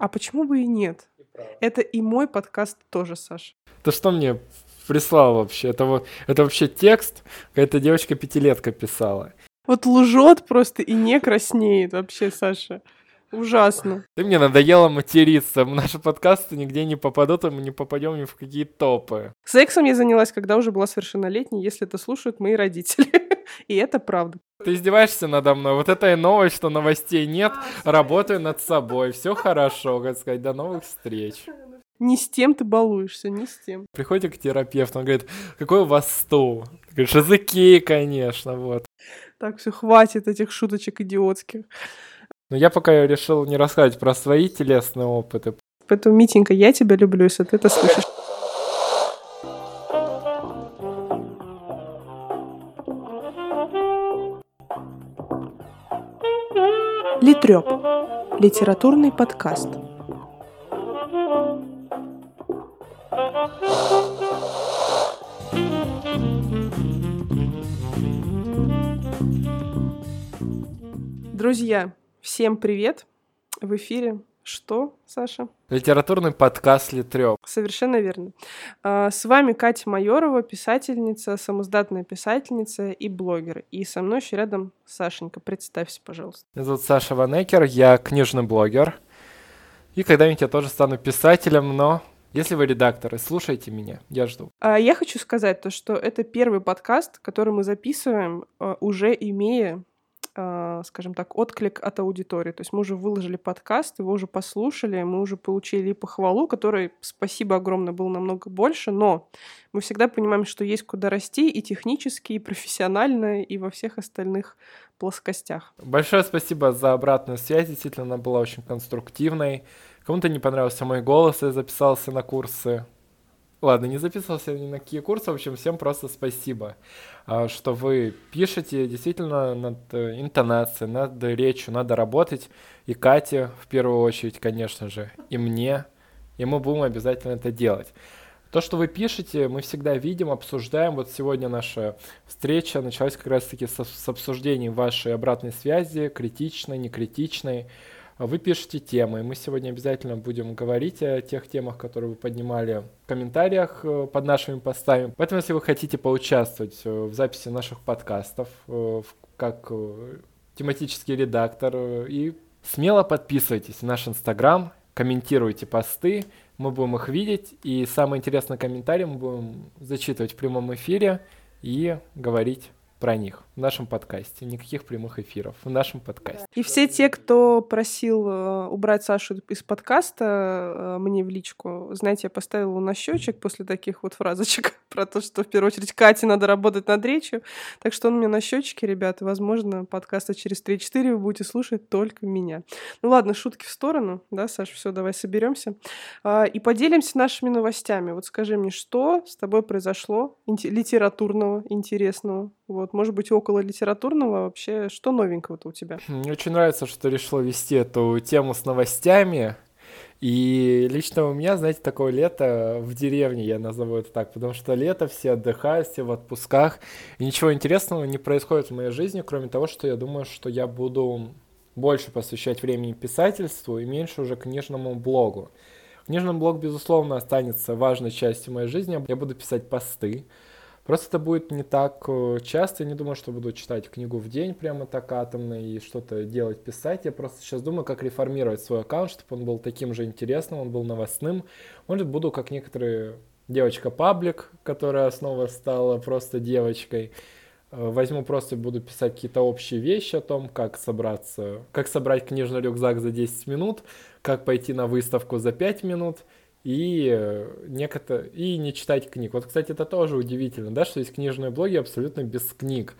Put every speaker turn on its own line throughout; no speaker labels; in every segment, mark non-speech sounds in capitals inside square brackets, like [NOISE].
А почему бы и нет? Это и мой подкаст тоже, Саша.
Ты что мне прислал вообще? Это, вот, это вообще текст? Какая-то девочка-пятилетка писала.
Вот лжет просто и не краснеет вообще, Саша. Ужасно.
Ты мне надоело материться. Наши подкасты нигде не попадут, и мы не попадем ни в какие топы.
Сексом я занялась, когда уже была совершеннолетней, если это слушают мои родители. [LAUGHS] И это правда.
Ты издеваешься надо мной. Вот это и новость, что новостей нет. Работаю над собой. Все хорошо, как сказать. До новых встреч.
Не с тем ты балуешься, не с тем.
Приходите к терапевту, он говорит, какой у вас стул? Ты говоришь, языки, конечно, вот.
Так, все, хватит этих шуточек идиотских.
Но я пока решил не рассказывать про свои телесные опыты.
Поэтому, Митенька, я тебя люблю, если ты это слышишь. Литрёп. Литературный подкаст. Друзья, всем привет! В эфире что, Саша?
Литературный подкаст Литрёп.
Совершенно верно. А, с вами Катя Майорова, писательница, самоздатная писательница и блогер. И со мной еще рядом Сашенька. Представься, пожалуйста.
Меня зовут Саша Ванекер, я книжный блогер. И когда-нибудь я тоже стану писателем, но если вы редакторы, слушайте меня, я жду.
А я хочу сказать то, что это первый подкаст, который мы записываем, а, уже имея скажем так, отклик от аудитории. То есть мы уже выложили подкаст, его уже послушали, мы уже получили похвалу, которой, спасибо огромное, было намного больше, но мы всегда понимаем, что есть куда расти и технически, и профессионально, и во всех остальных плоскостях.
Большое спасибо за обратную связь, действительно, она была очень конструктивной. Кому-то не понравился мой голос, я записался на курсы Ладно, не записывался ни на какие курсы. В общем, всем просто спасибо, а, что вы пишете. Действительно, над э, интонацией, над речью надо работать. И Кате, в первую очередь, конечно же, и мне. И мы будем обязательно это делать. То, что вы пишете, мы всегда видим, обсуждаем. Вот сегодня наша встреча началась как раз-таки с, с обсуждением вашей обратной связи, критичной, некритичной. Вы пишете темы, мы сегодня обязательно будем говорить о тех темах, которые вы поднимали в комментариях э, под нашими постами. Поэтому, если вы хотите поучаствовать э, в записи наших подкастов, э, как тематический редактор, и смело подписывайтесь в наш Инстаграм, комментируйте посты, мы будем их видеть, и самые интересные комментарии мы будем зачитывать в прямом эфире и говорить про них в нашем подкасте. Никаких прямых эфиров в нашем подкасте.
И все те, кто просил э, убрать Сашу из подкаста э, мне в личку, знаете, я поставила на счетчик после таких вот фразочек [LAUGHS] про то, что в первую очередь Кате надо работать над речью. Так что он мне на счетчике, ребята. Возможно, подкаста через 3-4 вы будете слушать только меня. Ну ладно, шутки в сторону. Да, Саша, все, давай соберемся. А, и поделимся нашими новостями. Вот скажи мне, что с тобой произошло литературного, интересного? Вот, может быть, около литературного вообще, что новенького-то у тебя?
Мне очень нравится, что решила вести эту тему с новостями. И лично у меня, знаете, такое лето в деревне, я назову это так, потому что лето, все отдыхают, все в отпусках, и ничего интересного не происходит в моей жизни, кроме того, что я думаю, что я буду больше посвящать времени писательству и меньше уже книжному блогу. Книжный блог, безусловно, останется важной частью моей жизни. Я буду писать посты, Просто это будет не так э, часто. Я не думаю, что буду читать книгу в день прямо так атомно и что-то делать, писать. Я просто сейчас думаю, как реформировать свой аккаунт, чтобы он был таким же интересным, он был новостным. Может, буду как некоторые девочка-паблик, которая снова стала просто девочкой. Э, возьму просто буду писать какие-то общие вещи о том, как собраться, как собрать книжный рюкзак за 10 минут, как пойти на выставку за 5 минут – и, э, некото... и не читать книг. Вот, кстати, это тоже удивительно, да, что есть книжные блоги абсолютно без книг.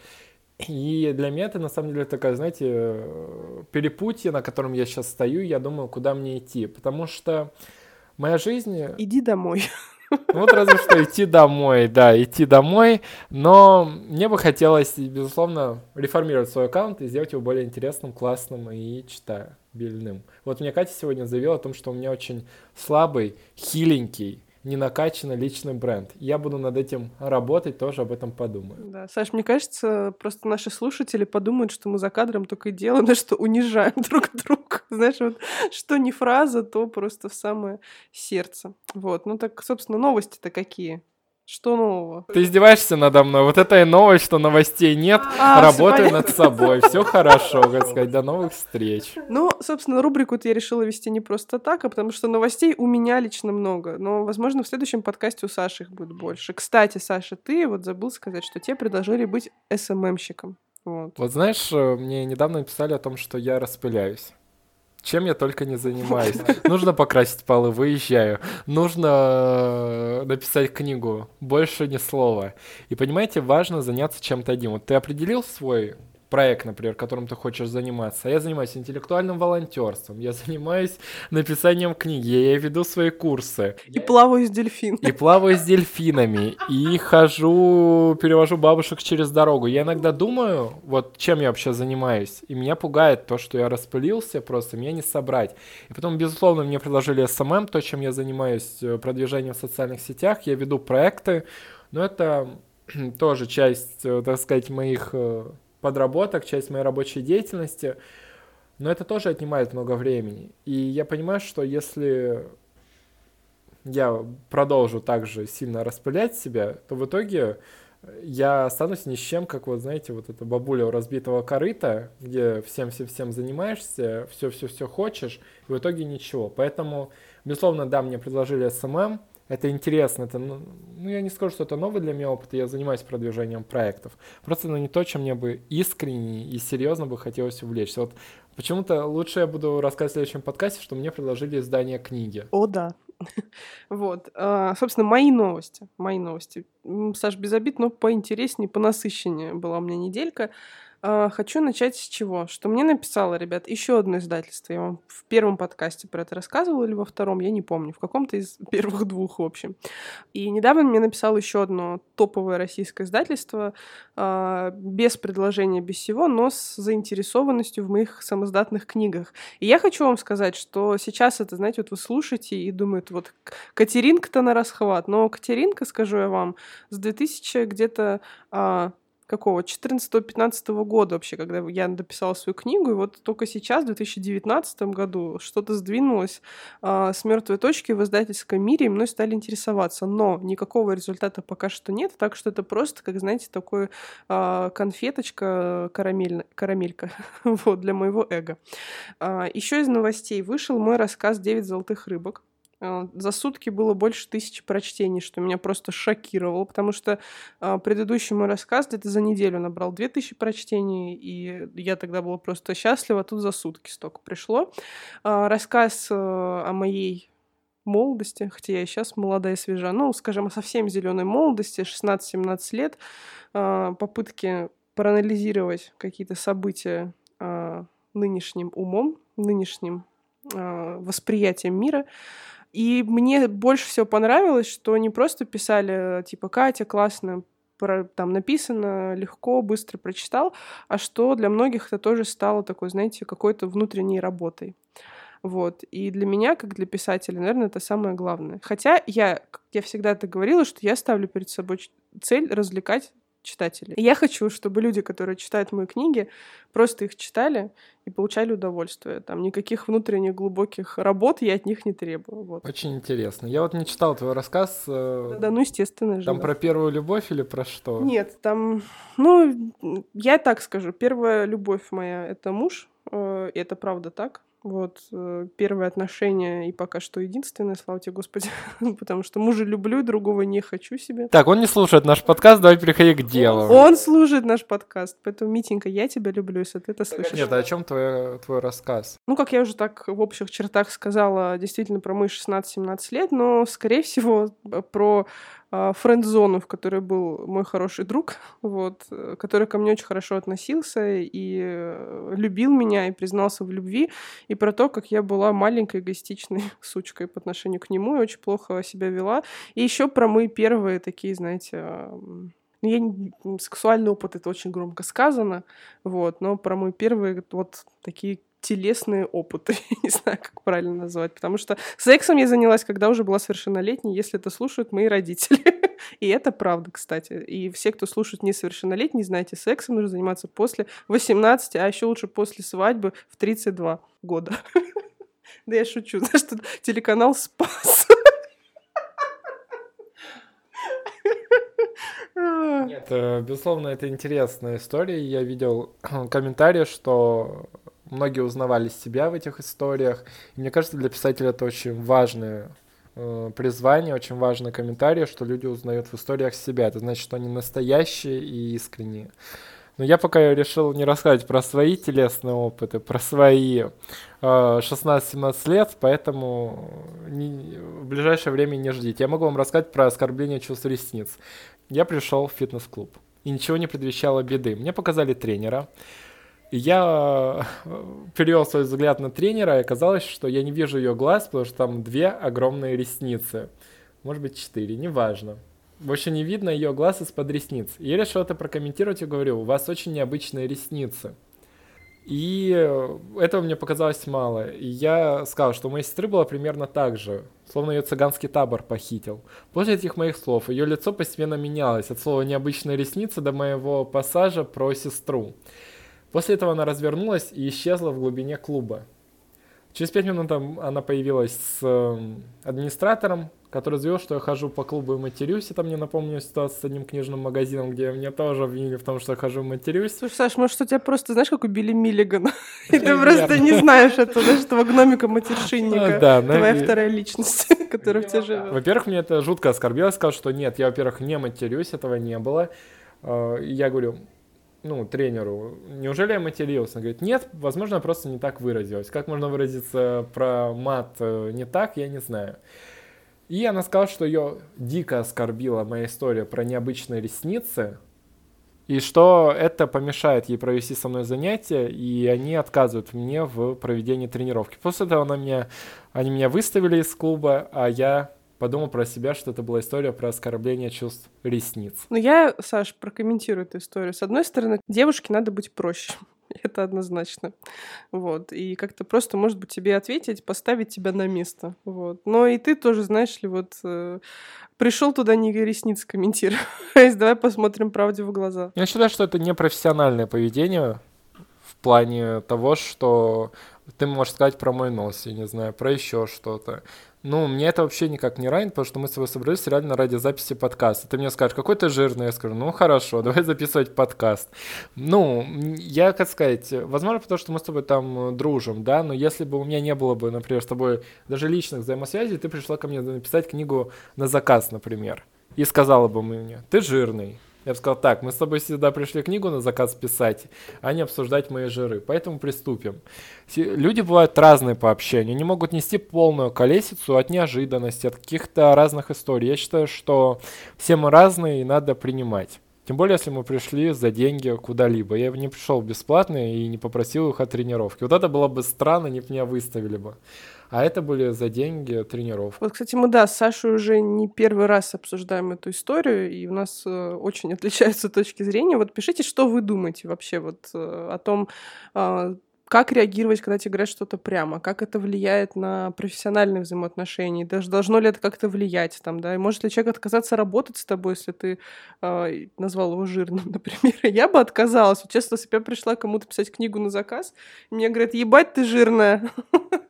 И для меня это, на самом деле, такая, знаете, э, перепутье, на котором я сейчас стою, я думаю, куда мне идти. Потому что моя жизнь... [LAUGHS]
Иди домой.
Вот разве что идти домой, да, идти домой. Но мне бы хотелось, безусловно, реформировать свой аккаунт и сделать его более интересным, классным и читаю бельным. Вот мне Катя сегодня заявила о том, что у меня очень слабый, хиленький не накачанный личный бренд. Я буду над этим работать, тоже об этом подумаю.
Да, Саш, мне кажется, просто наши слушатели подумают, что мы за кадром только и делаем, [LAUGHS] что унижаем [LAUGHS] друг друга. Знаешь, вот что не фраза, то просто в самое сердце. Вот, ну так, собственно, новости-то какие? Что нового?
Ты издеваешься надо мной? Вот это и новость, что новостей нет. А, Работаю над собой. Все хорошо, как сказать. До новых встреч.
Ну, собственно, рубрику я решила вести не просто так, а потому что новостей у меня лично много. Но, возможно, в следующем подкасте у Саши их будет больше. Кстати, Саша, ты вот забыл сказать, что тебе предложили быть СММщиком. Вот.
вот знаешь, э, мне недавно написали о том, что я распыляюсь. Чем я только не занимаюсь. Нужно покрасить полы, выезжаю. Нужно э, написать книгу, больше ни слова. И понимаете, важно заняться чем-то одним. Вот ты определил свой проект, например, которым ты хочешь заниматься. А я занимаюсь интеллектуальным волонтерством, я занимаюсь написанием книги, я веду свои курсы.
И плаваю с дельфинами.
И плаваю с дельфинами, и хожу, перевожу бабушек через дорогу. Я иногда думаю, вот чем я вообще занимаюсь, и меня пугает то, что я распылился просто, меня не собрать. И потом, безусловно, мне предложили SMM, то, чем я занимаюсь э, продвижением в социальных сетях, я веду проекты, но это [CLEARS THROAT] тоже часть, э, так сказать, моих э, подработок, часть моей рабочей деятельности, но это тоже отнимает много времени. И я понимаю, что если я продолжу также сильно распылять себя, то в итоге я останусь ни с чем, как вот, знаете, вот эта бабуля у разбитого корыта, где всем-всем-всем занимаешься, все-все-все хочешь, и в итоге ничего. Поэтому, безусловно, да, мне предложили SMM, это интересно, это, ну, ну, я не скажу, что это новый для меня опыт, я занимаюсь продвижением проектов. Просто, ну, не то, чем мне бы искренне и серьезно бы хотелось увлечься. Вот почему-то лучше я буду рассказывать в следующем подкасте, что мне предложили издание книги.
О, да. [LAUGHS] Вот, а, собственно, мои новости, мои новости. Саш, без обид, но поинтереснее, понасыщеннее была у меня неделька. А, хочу начать с чего? Что мне написало, ребят, еще одно издательство. Я вам в первом подкасте про это рассказывала или во втором, я не помню, в каком-то из [LAUGHS] первых двух, в общем. И недавно мне написало еще одно топовое российское издательство, э, без предложения, без всего, но с заинтересованностью в моих самоздатных книгах. И я хочу вам сказать, что сейчас это, знаете, вот вы слушаете и думаете, вот Катеринка-то на расхват, но Катеринка, скажу я вам, с 2000 где-то э, какого, 14-15 года вообще, когда я дописала свою книгу, и вот только сейчас, в 2019 году, что-то сдвинулось э, с мертвой точки в издательском мире, и мной стали интересоваться. Но никакого результата пока что нет, так что это просто, как, знаете, такой э, конфеточка, карамель, карамелька [LAUGHS] вот, для моего эго. Э, еще из новостей вышел мой рассказ «Девять золотых рыбок». Э, за сутки было больше тысячи прочтений, что меня просто шокировало, потому что э, предыдущий мой рассказ где-то за неделю набрал две тысячи прочтений, и я тогда была просто счастлива, а тут за сутки столько пришло. Э, рассказ о моей молодости, хотя я и сейчас молодая и свежа, ну, скажем, о совсем зеленой молодости, 16-17 лет, попытки проанализировать какие-то события нынешним умом, нынешним восприятием мира, и мне больше всего понравилось, что не просто писали, типа, Катя, классно, там написано, легко, быстро прочитал, а что для многих это тоже стало такой, знаете, какой-то внутренней работой. Вот. И для меня, как для писателя, наверное, это самое главное. Хотя я, я всегда это говорила, что я ставлю перед собой цель развлекать читателей. И я хочу, чтобы люди, которые читают мои книги, просто их читали и получали удовольствие. Там никаких внутренних глубоких работ я от них не требую. Вот.
Очень интересно. Я вот не читал твой рассказ.
Э, да, ну естественно же.
Там да. про первую любовь или про что?
Нет, там, ну, я так скажу. Первая любовь моя — это муж, э, и это правда так. Вот, э, первое отношение и пока что единственное, слава тебе, Господи, [LAUGHS] потому что мужа люблю, другого не хочу себе.
Так, он не слушает наш подкаст, давай переходи к делу.
Он слушает наш подкаст, поэтому, Митенька, я тебя люблю, если ты это слышишь.
Нет, а о чем твой, твой рассказ?
Ну, как я уже так в общих чертах сказала, действительно про мои 16-17 лет, но, скорее всего, [LAUGHS] про френд-зону, в которой был мой хороший друг, [LAUGHS] вот, э, который ко мне очень хорошо относился и э, любил меня и признался в любви, и про то, как я была маленькой эгоистичной [LAUGHS] сучкой по отношению к нему и очень плохо себя вела. И еще про мои первые такие, знаете, ну, я сексуальный опыт, это очень громко сказано, вот, но про мой первый вот такие телесные опыты. [LAUGHS] не знаю, как правильно назвать. Потому что сексом я занялась, когда уже была совершеннолетней, если это слушают мои родители. [LAUGHS] И это правда, кстати. И все, кто слушает несовершеннолетний, знаете, сексом нужно заниматься после 18, а еще лучше после свадьбы в 32 года. [LAUGHS] Да я шучу, знаешь, что телеканал спас.
Нет, э, безусловно, это интересная история. Я видел [CLEARS THROAT] комментарии, что многие узнавали себя в этих историях. И мне кажется, для писателя это очень важное э, призвание, очень важный комментарий, что люди узнают в историях себя. Это значит, что они настоящие и искренние. Но я пока решил не рассказывать про свои телесные опыты, про свои э, 16-17 лет, поэтому не, в ближайшее время не ждите. Я могу вам рассказать про оскорбление чувств ресниц. Я пришел в фитнес-клуб, и ничего не предвещало беды. Мне показали тренера, я э, [LAUGHS] перевел свой взгляд на тренера, и оказалось, что я не вижу ее глаз, потому что там две огромные ресницы. Может быть, четыре, неважно. Больше не видно ее глаз из-под ресниц. Я решил это прокомментировать и говорю, у вас очень необычные ресницы. И этого мне показалось мало. И я сказал, что у моей сестры было примерно так же, словно ее цыганский табор похитил. После этих моих слов ее лицо постепенно менялось от слова «необычные ресницы» до моего пассажа про сестру. После этого она развернулась и исчезла в глубине клуба. Через пять минут она появилась с эм, администратором, который заявил, что я хожу по клубу и матерюсь. Это мне напомню ситуацию с одним книжным магазином, где меня тоже обвинили в том, что я хожу и матерюсь.
Слушай, Саш, может, у тебя просто, знаешь, как убили Миллигана? [LAUGHS] И ты просто не знаешь этого, знаешь, этого гномика-матершинника. [LAUGHS] Да, Твоя вторая личность, [LAUGHS] которая в тебе живет.
Во-первых, мне это жутко оскорбило. Я сказал, что нет, я, во-первых, не матерюсь, этого не было. А, я говорю, ну, тренеру, неужели я матерился? Он говорит, нет, возможно, просто не так выразилась. Как можно выразиться про мат э, не так, я не знаю. И она сказала, что ее дико оскорбила моя история про необычные ресницы, и что это помешает ей провести со мной занятия, и они отказывают мне в проведении тренировки. После этого она меня, они меня выставили из клуба, а я подумал про себя, что это была история про оскорбление чувств ресниц.
Ну, я, Саш, прокомментирую эту историю. С одной стороны, девушке надо быть проще. [LAUGHS] Это однозначно. Вот. И как-то просто, может быть, тебе ответить, поставить тебя на место. Вот. Но и ты тоже, знаешь ли, вот э, пришел туда не ресниц комментировать. [LAUGHS] Давай посмотрим правде в глаза.
Я считаю, что это непрофессиональное поведение в плане того, что ты можешь сказать про мой нос, я не знаю, про еще что-то. Ну, мне это вообще никак не ранит, потому что мы с тобой собрались реально ради записи подкаста. Ты мне скажешь, какой ты жирный, я скажу, ну хорошо, [LAUGHS] давай записывать подкаст. Ну, я, как сказать, возможно, потому что мы с тобой там дружим, да, но если бы у меня не было бы, например, с тобой даже личных взаимосвязей, ты пришла ко мне написать книгу на заказ, например, и сказала бы мне, ты жирный, я бы сказал, так, мы с тобой сюда пришли книгу на заказ писать, а не обсуждать мои жиры, поэтому приступим. Люди бывают разные по общению, они могут нести полную колесицу от неожиданности, от каких-то разных историй. Я считаю, что все мы разные и надо принимать. Тем более, если мы пришли за деньги куда-либо. Я не пришел бесплатно и не попросил их о тренировке. Вот это было бы странно, не меня выставили бы. А это были за деньги тренировки.
Вот, кстати, мы, да, с Сашей уже не первый раз обсуждаем эту историю, и у нас э, очень [LAUGHS] отличаются точки зрения. Вот пишите, что вы думаете вообще вот э, о том, э, как реагировать, когда тебе говорят что-то прямо, как это влияет на профессиональные взаимоотношения, даже должно ли это как-то влиять, там, да, и может ли человек отказаться работать с тобой, если ты э, назвал его жирным, [LAUGHS] например. Я бы отказалась. Честно, если бы я пришла кому-то писать книгу на заказ, и мне говорят, ебать ты жирная. [LAUGHS]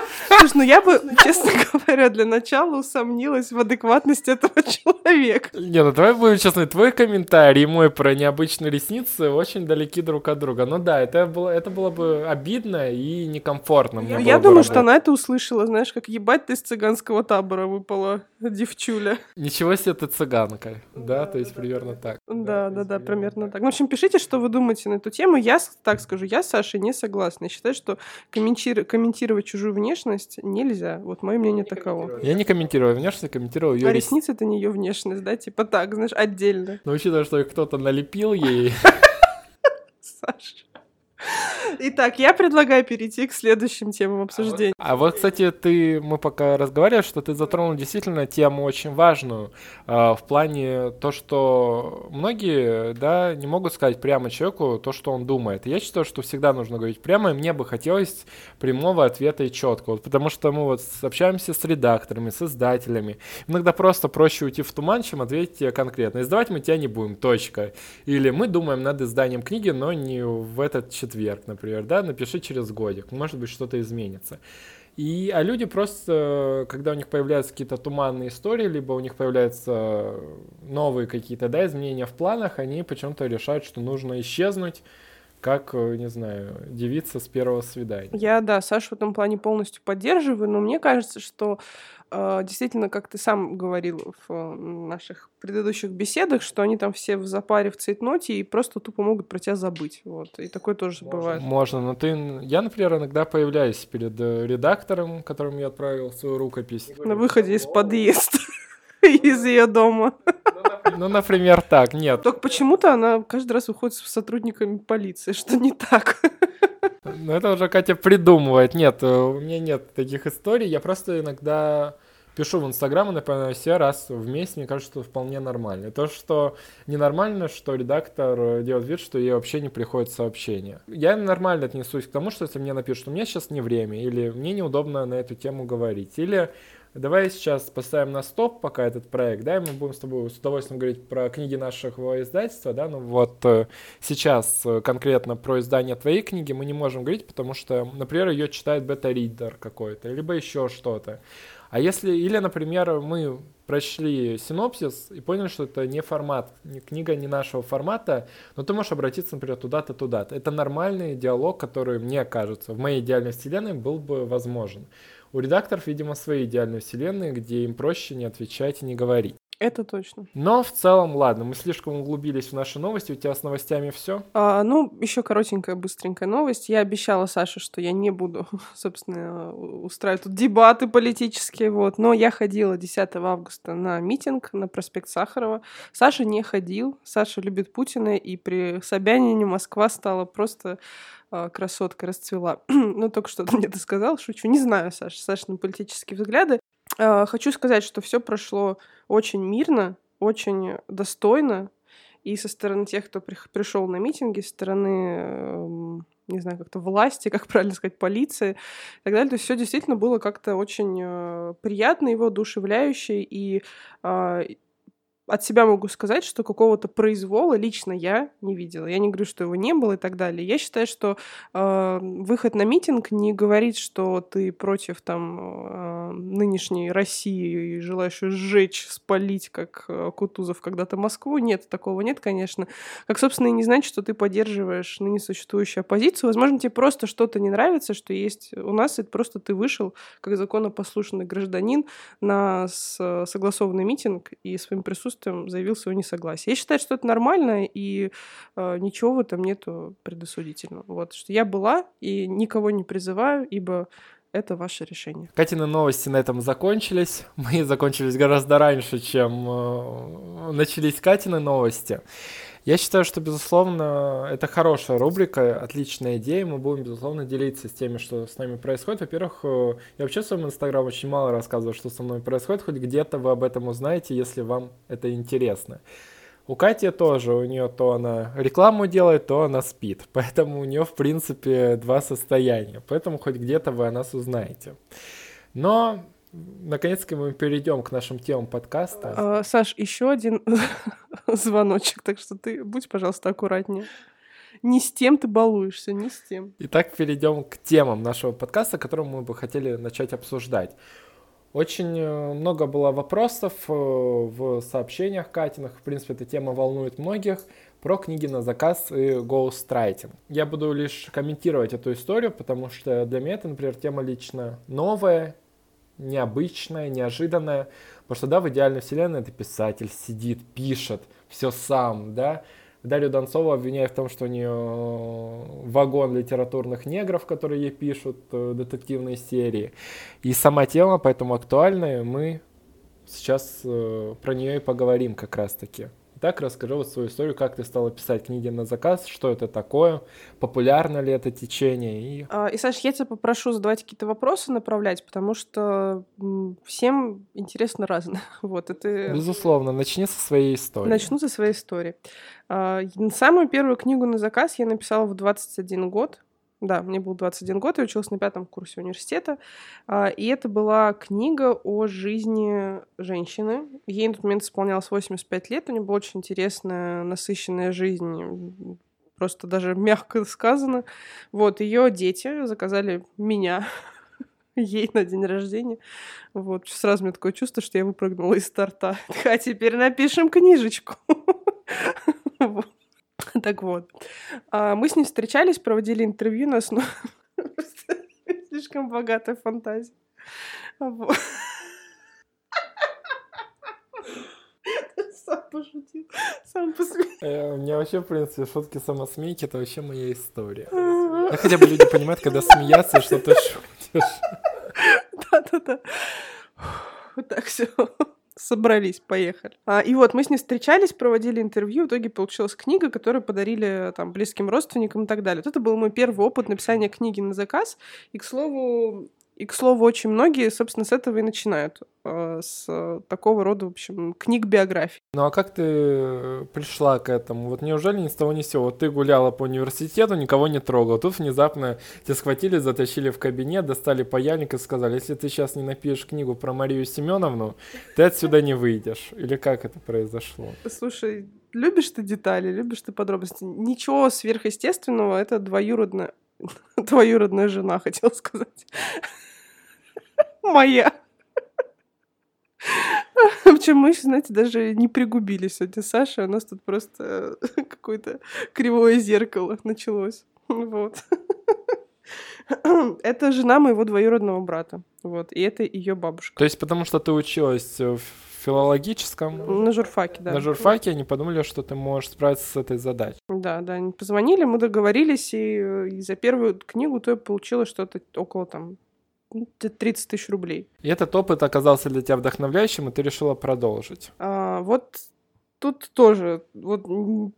Слушай, ну я бы, честно говоря, для начала усомнилась в адекватности этого [LAUGHS] человека.
Не, ну давай будем честны, твой комментарий и мой про необычные ресницы очень далеки друг от друга. Ну да, это было, это было бы обидно и некомфортно.
Я, я думаю, что она это услышала, знаешь, как ебать ты из цыганского табора выпала, девчуля.
Ничего себе ты цыганка, да, то есть примерно так.
Да, да, да, примерно так. В общем, пишите, что вы думаете на эту тему. Я так скажу, я с Сашей не согласна. Я считаю, что комментировать чужую внешность нельзя. Вот мое мнение таково.
Я не комментирую внешность, я комментировал ее
А ресницы — это не ее внешность, да? Типа так, знаешь, отдельно.
Ну, учитывая, что кто-то налепил ей... [LAUGHS]
Саша. Итак, я предлагаю перейти к следующим темам обсуждения.
А вот, кстати, ты, мы пока разговаривали, что ты затронул действительно тему очень важную э, в плане то, что многие, да, не могут сказать прямо человеку то, что он думает. Я считаю, что всегда нужно говорить прямо, и мне бы хотелось прямого ответа и четкого, потому что мы вот общаемся с редакторами, с издателями. Иногда просто проще уйти в туман, чем ответить тебе конкретно. Издавать мы тебя не будем, точка. Или мы думаем над изданием книги, но не в этот четверг, например, да, напиши через годик, может быть, что-то изменится. И, а люди просто, когда у них появляются какие-то туманные истории, либо у них появляются новые какие-то да, изменения в планах, они почему-то решают, что нужно исчезнуть, как, не знаю, девица с первого свидания.
Я, да, Сашу в этом плане полностью поддерживаю, но мне кажется, что действительно, как ты сам говорил в э, наших предыдущих беседах, что они там все в запаре в цейтноте и просто тупо могут про тебя забыть. Вот. И такое тоже
можно,
бывает.
Можно, но ты... Я, например, иногда появляюсь перед э, редактором, которому я отправил свою рукопись.
На выходе из подъезда. [LAUGHS] из ее дома.
Ну, например, так, нет.
Только почему-то она каждый раз выходит с сотрудниками полиции, что не так.
Ну, это уже Катя придумывает. Нет, у меня нет таких историй. Я просто иногда пишу в Инстаграм и напоминаю все раз в месяц, мне кажется, что вполне нормально. То, что ненормально, что редактор делает вид, что ей вообще не приходит сообщение. Я нормально отнесусь к тому, что если мне напишут, что у меня сейчас не время, или мне неудобно на эту тему говорить, или Давай сейчас поставим на стоп пока этот проект, да, и мы будем с тобой с удовольствием говорить про книги нашего издательства, да, ну вот э, сейчас э, конкретно про издание твоей книги мы не можем говорить, потому что, например, ее читает бета-ридер какой-то, либо еще что-то. А если, или, например, мы прочли синопсис и поняли, что это не формат, книга не нашего формата, но ты можешь обратиться, например, туда-то, туда-то. Это нормальный диалог, который, мне кажется, в моей идеальной вселенной был бы возможен. У редакторов, видимо, свои идеальные вселенные, где им проще не отвечать и не говорить.
Это точно.
Но в целом, ладно, мы слишком углубились в наши новости. У тебя с новостями все?
А, ну, еще коротенькая, быстренькая новость. Я обещала Саше, что я не буду, [LAUGHS] собственно, устраивать тут дебаты политические, вот. Но я ходила 10 августа на митинг на проспект Сахарова. Саша не ходил. Саша любит Путина, и при Собянине Москва стала просто а, красотка расцвела. [CLEARS THROAT] ну, только что ты мне это сказал, шучу. Не знаю, Саша, Саша на политические взгляды. А, хочу сказать, что все прошло очень мирно, очень достойно. И со стороны тех, кто при, пришел на митинги, со стороны, э, не знаю, как-то власти, [LAUGHS] как правильно сказать, полиции и так далее. То есть все действительно было как-то очень э, приятно и воодушевляюще. И э, от себя могу сказать, что какого-то произвола лично я не видела. Я не говорю, что его не было и так далее. Я считаю, что э, выход на митинг не говорит, что ты против там э, нынешней России и желаешь ее сжечь, спалить, как э, Кутузов когда-то Москву. Нет, такого нет, конечно. Как, собственно, и не значит, что ты поддерживаешь ныне существующую оппозицию. Возможно, тебе просто что-то не нравится, что есть у нас, это просто ты вышел как законопослушный гражданин на согласованный митинг и своим присутствием присутствием заявил свое несогласие. Я считаю, что это нормально, и э, ничего в этом нету предосудительного. Вот, что я была и никого не призываю, ибо это ваше решение.
Катины новости на этом закончились. [LAUGHS] Мои закончились гораздо раньше, чем э, начались Катины новости. Я считаю, что, безусловно, это хорошая рубрика, отличная идея. Мы будем, безусловно, делиться с теми, что с нами происходит. Во-первых, э, я вообще в своем инстаграм очень мало рассказываю, что со мной происходит. Хоть где-то вы об этом узнаете, если вам это интересно. У Кати тоже, у нее то она рекламу делает, то она спит. [LAUGHS] Поэтому у нее, в принципе, два состояния. Поэтому хоть где-то вы о нас узнаете. Но Наконец-то мы перейдем к нашим темам подкаста.
А, Саш, еще один [LAUGHS] звоночек, так что ты будь, пожалуйста, аккуратнее. Не с тем ты балуешься, не с тем.
Итак, перейдем к темам нашего подкаста, которые мы бы хотели начать обсуждать. Очень э, много было вопросов э, в сообщениях Катиных. В принципе, эта тема волнует многих про книги на заказ и гоустрайтинг. Я буду лишь комментировать эту историю, потому что для меня это, например, тема лично новая, необычное, неожиданное. Потому что, да, в идеальной вселенной это писатель сидит, пишет, все сам, да. Дарью Донцову обвиняют в том, что у нее вагон литературных негров, которые ей пишут э, детективные серии. И сама тема поэтому актуальная, мы сейчас э, про нее и поговорим как раз-таки. Так, расскажи вот свою историю, как ты стала писать книги на заказ, что это такое, популярно ли это течение. И,
а, и Саш, я тебя попрошу задавать какие-то вопросы, направлять, потому что всем интересно разное. [LAUGHS] Вот, это...
Безусловно, начни со своей истории.
Начну со своей истории. А, самую первую книгу на заказ я написала в 21 год. Да, мне был 21 год, я училась на пятом курсе университета. А, и это была книга о жизни женщины. Ей на тот момент исполнялось 85 лет, у нее была очень интересная, насыщенная жизнь, просто даже мягко сказано. Вот, ее дети заказали меня [LAUGHS] ей на день рождения. Вот, сразу у меня такое чувство, что я выпрыгнула из старта. [LAUGHS] А теперь напишем книжечку. [LAUGHS] [LAUGHS] Так вот, а, мы с ней встречались, проводили интервью на [LAUGHS] основе... Слишком богатая фантазия. Сам пошутил, сам посмеялся.
Э, у меня вообще, в принципе, шутки самосмейки — это вообще моя история. Ну, хотя бы люди понимают, когда смеяться, что ты шутишь. [LAUGHS]
Да-да-да. Вот так все собрались, поехали. А, и вот мы с ней встречались, проводили интервью, в итоге получилась книга, которую подарили там близким родственникам и так далее. Вот это был мой первый опыт написания книги на заказ. И, к слову, и, к слову, очень многие, собственно, с этого и начинают. Э, с такого рода, в общем, книг биографий.
Ну а как ты пришла к этому? Вот неужели ни с того ни с сего? Вот ты гуляла по университету, никого не трогала. Тут внезапно тебя схватили, затащили в кабинет, достали паяльник и сказали, если ты сейчас не напишешь книгу про Марию Семеновну, ты отсюда не выйдешь. Или как это произошло?
Слушай, любишь ты детали, любишь ты подробности. Ничего сверхъестественного, это двоюродная, [LAUGHS] двоюродная жена, хотела сказать моя. [LAUGHS] Причем мы, знаете, даже не пригубили сегодня Саша. У нас тут просто [LAUGHS] какое-то кривое зеркало началось. Вот. [LAUGHS] Это жена моего двоюродного брата. Вот. И это ее бабушка.
То есть потому что ты училась в филологическом...
На журфаке, да.
На журфаке они подумали, что ты можешь справиться с этой задачей.
Да, да, они позвонили, мы договорились, и, и за первую книгу то я получила что-то около там 30 тысяч рублей.
И этот опыт оказался для тебя вдохновляющим, и ты решила продолжить.
А, вот тут тоже вот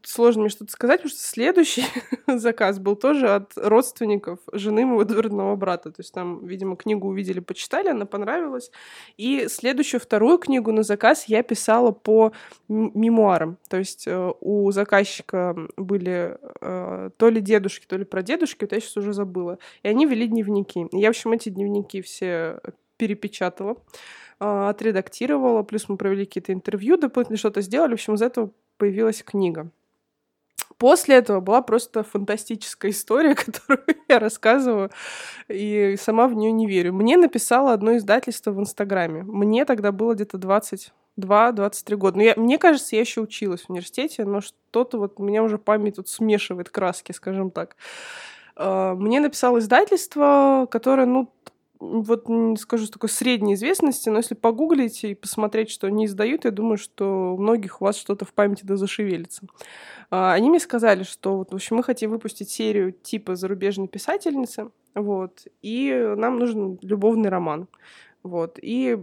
сложно мне что-то сказать, потому что следующий [LAUGHS] заказ был тоже от родственников жены моего двоюродного брата. То есть там, видимо, книгу увидели, почитали, она понравилась. И следующую вторую книгу на заказ я писала по мемуарам. То есть э, у заказчика были э, то ли дедушки, то ли прадедушки, вот я сейчас уже забыла. И они вели дневники. И я, в общем, эти дневники все перепечатала. А, отредактировала, плюс мы провели какие-то интервью, дополнительно что-то сделали. В общем, из этого появилась книга. После этого была просто фантастическая история, [LAUGHS] которую я рассказываю, и сама в нее не верю. Мне написало одно издательство в Инстаграме. Мне тогда было где-то 22-23 года. Но я, мне кажется, я еще училась в университете, но что-то вот у меня уже память тут смешивает краски, скажем так. А, мне написало издательство, которое, ну, вот не скажу, такой средней известности, но если погуглить и посмотреть, что они издают, я думаю, что у многих у вас что-то в памяти да зашевелится. А, они мне сказали, что вот, в общем, мы хотим выпустить серию типа зарубежной писательницы, вот, и нам нужен любовный роман. Вот, и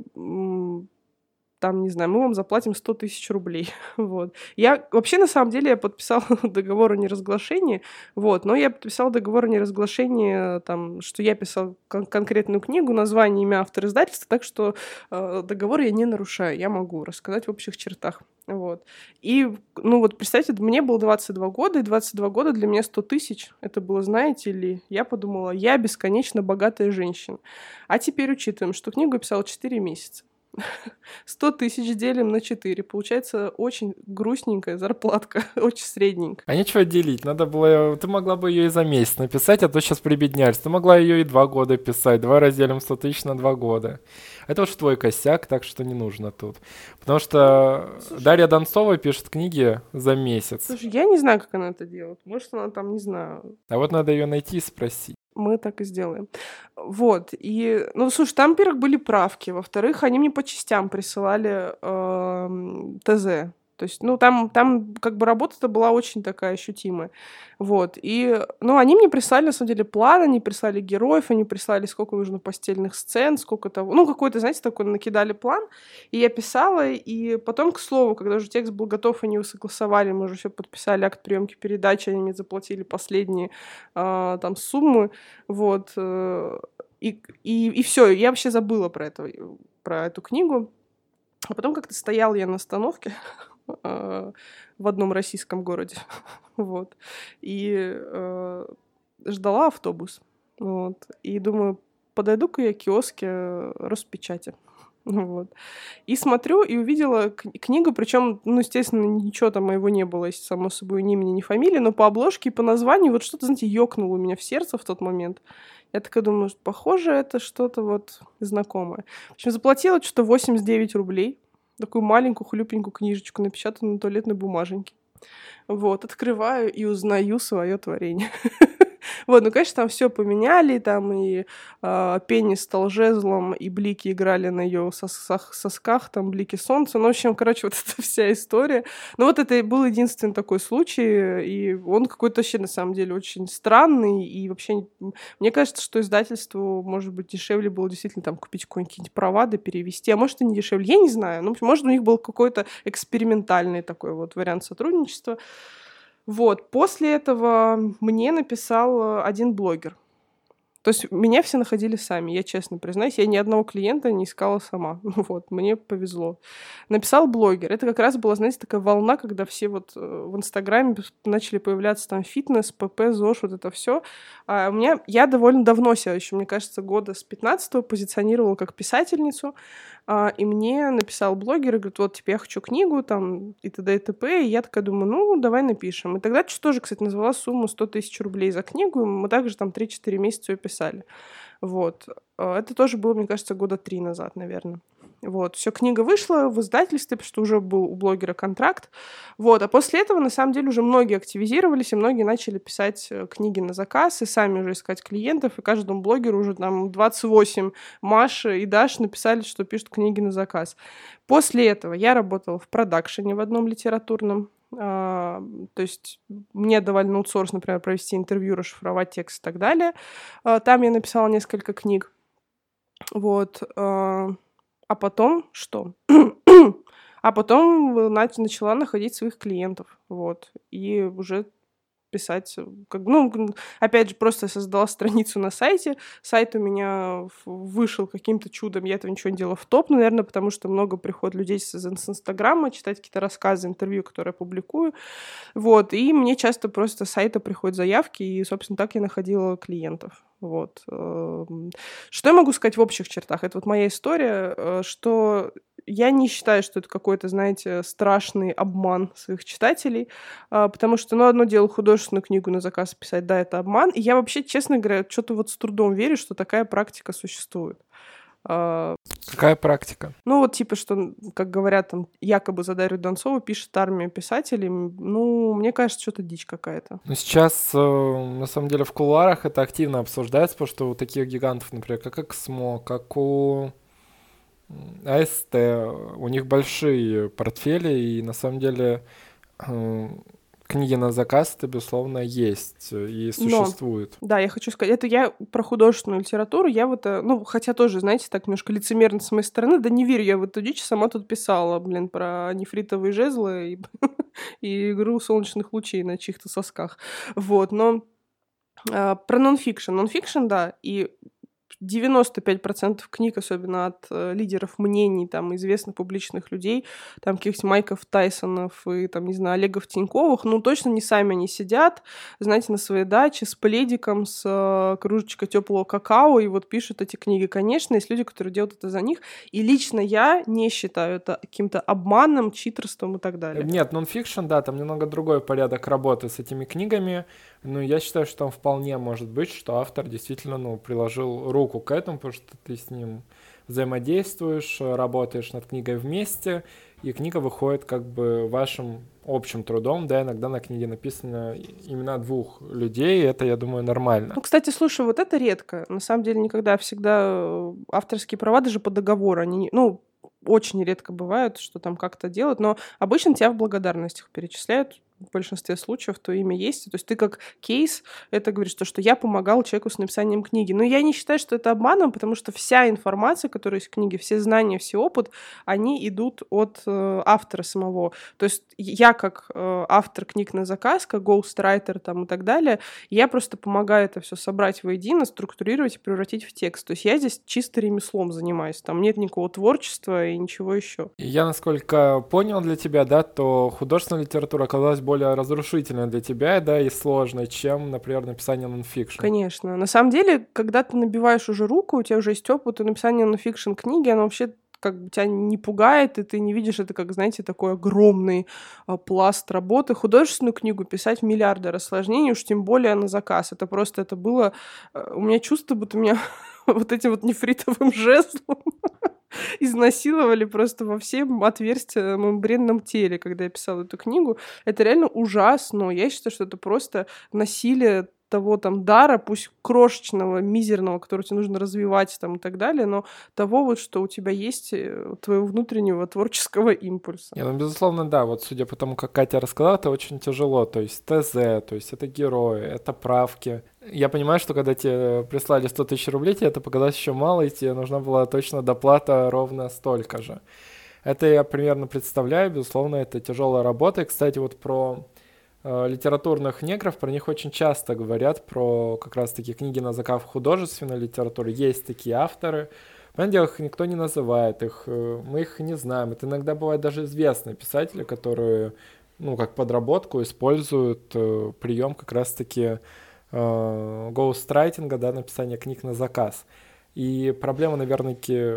там, не знаю, мы вам заплатим 100 тысяч рублей. [LAUGHS] вот. Я вообще, на самом деле, я подписала [LAUGHS] договор о неразглашении, вот, но я подписала договор о неразглашении, там, что я писал кон- конкретную книгу, название, имя, автор издательства, так что э, договор я не нарушаю, я могу рассказать в общих чертах. Вот. И, ну вот, представьте, мне было 22 года, и 22 года для меня 100 тысяч, это было, знаете ли, я подумала, я бесконечно богатая женщина. А теперь учитываем, что книгу я писала 4 месяца. [LAUGHS] 100 тысяч делим на 4. Получается очень грустненькая зарплатка, [LAUGHS] очень средненькая.
А нечего делить, надо было... Ты могла бы ее и за месяц написать, а то сейчас прибедняешься. Ты могла ее и два года писать. Два разделим 100 тысяч на два года. Это уж твой косяк, так что не нужно тут. Потому что Слушай, Дарья Донцова пишет книги за месяц.
Слушай, я не знаю, как она это делает. Может, она там, не знаю...
А вот надо ее найти и спросить
мы так и сделаем. Вот. И, ну, слушай, там, во-первых, были правки. Во-вторых, они мне по частям присылали э, ТЗ. То есть, ну, там, там как бы работа-то была очень такая ощутимая. Вот. И, ну, они мне прислали, на самом деле, план, они прислали героев, они прислали, сколько нужно постельных сцен, сколько того. Ну, какой-то, знаете, такой накидали план. И я писала, и потом, к слову, когда уже текст был готов, они его согласовали, мы уже все подписали акт приемки передачи, они мне заплатили последние э, там суммы. Вот. Э, и, и, и все, я вообще забыла про, это, про эту книгу. А потом как-то стояла я на остановке, [LAUGHS] Э, в одном российском городе. [LAUGHS] вот. И э, ждала автобус. Вот. И думаю, подойду-ка я к киоске Роспечати. [LAUGHS] Вот. И смотрю, и увидела книгу, причем, ну, естественно, ничего там моего не было, само собой, ни имени, ни фамилии, но по обложке и по названию вот что-то, знаете, ёкнуло у меня в сердце в тот момент. Я такая думаю, похоже, это что-то вот знакомое. В общем, заплатила что-то 89 рублей такую маленькую хлюпенькую книжечку, напечатанную на туалетной бумаженьке. Вот, открываю и узнаю свое творение. [LAUGHS] Вот, ну, конечно, там все поменяли, там и э, Пенни стал жезлом, и блики играли на ее сосах, сосках, там блики солнца. Ну, в общем, короче, [LAUGHS] вот эта вся история. Ну, вот это был единственный такой случай, и он какой-то вообще, на самом деле, очень странный, и вообще, мне кажется, что издательству, может быть, дешевле было действительно там купить какие-нибудь права, да перевести, а может, и не дешевле, я не знаю. Ну, может, у них был какой-то экспериментальный такой вот вариант сотрудничества. Вот, после этого мне написал э, один блогер. То есть меня все находили сами, я честно признаюсь, я ни одного клиента не искала сама. [LAUGHS] Вот, мне повезло. Написал блогер. Это как раз была, знаете, такая волна, когда все вот э, в Инстаграме начали появляться там фитнес, ПП, ЗОЖ, вот это все. А у меня, я довольно давно себя еще, мне кажется, года с 15 позиционировала как писательницу. А, и мне написал блогер и говорит, вот, тебе я хочу книгу, там, и т.д. и т.п. И я такая думаю, ну, давай напишем. И тогда тоже, кстати, назвала сумму 100 тысяч рублей за книгу. Мы также там 3-4 месяца ее писали. Вот. А, это тоже было, мне кажется, года три назад, наверное. Вот, все, книга вышла в издательстве, потому что уже был у блогера контракт. Вот, а после этого, на самом деле, уже многие активизировались, и многие начали писать э, книги на заказ, и сами уже искать клиентов, и каждому блогеру уже там 28 Маша и Даш написали, что пишут книги на заказ. После этого я работала в продакшене в одном литературном, а, то есть мне давали на аутсорс, например, провести интервью, расшифровать текст и так далее. А, там я написала несколько книг. Вот. А, потом что? [CLEARS THROAT] а потом начала находить своих клиентов, вот, и уже писать, как, ну, опять же, просто создала [LAUGHS] страницу на сайте. Сайт у меня вышел каким-то чудом, я этого ничего не делала в топ, наверное, потому что много приходит людей с, с Инстаграма читать какие-то рассказы, интервью, которые я публикую. Вот, и мне часто просто с сайта приходят заявки, и, собственно, так я находила клиентов. Вот. Эм, что я могу сказать в общих чертах? Это вот моя история, э, что я не считаю, что это какой-то, знаете, страшный обман своих читателей, а, потому что, ну, одно дело художественную книгу на заказ писать, да, это обман. И я вообще, честно говоря, что-то вот с трудом верю, что такая практика существует.
А, Какая практика?
Ну, вот типа, что, как говорят, там, якобы за Дарью Донцову пишет армия писателей. Ну, мне кажется, что-то дичь какая-то.
Ну, сейчас, э, на самом деле, в кулуарах это активно обсуждается, потому что у таких гигантов, например, как Эксмо, как у АСТ, у них большие портфели, и на самом деле э, книги на заказ, это, безусловно, есть и существует.
Но, да, я хочу сказать, это я про художественную литературу, я вот, э, ну, хотя тоже, знаете, так немножко лицемерно с моей стороны, да не верю, я в эту дичь сама тут писала, блин, про нефритовые жезлы и, [LAUGHS] и игру солнечных лучей на чьих-то сосках. Вот, но э, про нонфикшн. Нонфикшн, да, и 95% книг, особенно от э, лидеров мнений, там, известных публичных людей, там, каких-то Майков Тайсонов и, там, не знаю, Олегов Тиньковых, ну, точно не сами они сидят, знаете, на своей даче с пледиком, с э, кружечкой теплого какао, и вот пишут эти книги. Конечно, есть люди, которые делают это за них, и лично я не считаю это каким-то обманом, читерством и так далее.
Нет, нонфикшн, да, там немного другой порядок работы с этими книгами, ну, я считаю, что там вполне может быть, что автор действительно, ну, приложил руку к этому, потому что ты с ним взаимодействуешь, работаешь над книгой вместе, и книга выходит как бы вашим общим трудом, да, иногда на книге написано имена двух людей, это, я думаю, нормально.
Ну, кстати, слушай, вот это редко. На самом деле никогда, всегда авторские права даже по договору, они, ну, очень редко бывает, что там как-то делают, но обычно тебя в благодарностях перечисляют, в большинстве случаев то имя есть. То есть ты как кейс это говоришь, то, что я помогал человеку с написанием книги. Но я не считаю, что это обманом, потому что вся информация, которая есть в книге, все знания, все опыт, они идут от э, автора самого. То есть я как э, автор книг на заказ, как ghostwriter там и так далее, я просто помогаю это все собрать воедино, структурировать и превратить в текст. То есть я здесь чисто ремеслом занимаюсь. Там нет никакого творчества и ничего еще.
Я, насколько понял для тебя, да, то художественная литература оказалась более разрушительной для тебя, да, и сложной, чем, например, написание нонфикшн.
Конечно. На самом деле, когда ты набиваешь уже руку, у тебя уже есть опыт, и написание нонфикшн книги, оно вообще как бы тебя не пугает, и ты не видишь это как, знаете, такой огромный а, пласт работы. Художественную книгу писать миллиарды раз сложнее, уж тем более на заказ. Это просто, это было... А, у меня чувство, будто меня [LAUGHS] вот этим вот нефритовым жезлом [LAUGHS] изнасиловали просто во всем отверстиям бренном теле, когда я писала эту книгу. Это реально ужасно. Я считаю, что это просто насилие того там дара, пусть крошечного, мизерного, который тебе нужно развивать там и так далее, но того вот, что у тебя есть, э, твоего внутреннего творческого импульса.
Не, ну, безусловно, да, вот судя по тому, как Катя рассказала, это очень тяжело, то есть ТЗ, то есть это герои, это правки. Я понимаю, что когда тебе прислали 100 тысяч рублей, тебе это показалось еще мало, и тебе нужна была точно доплата ровно столько же. Это я примерно представляю, безусловно, это тяжелая работа. И, кстати, вот про Э, литературных негров, про них очень часто говорят, про как раз-таки книги на заказ художественной литературы. Есть такие авторы. Понятное дело, их никто не называет, их, э, мы их не знаем. Это иногда бывают даже известные писатели, которые, ну, как подработку используют э, прием как раз-таки гоустрайтинга, да, написания книг на заказ. И проблема, наверное,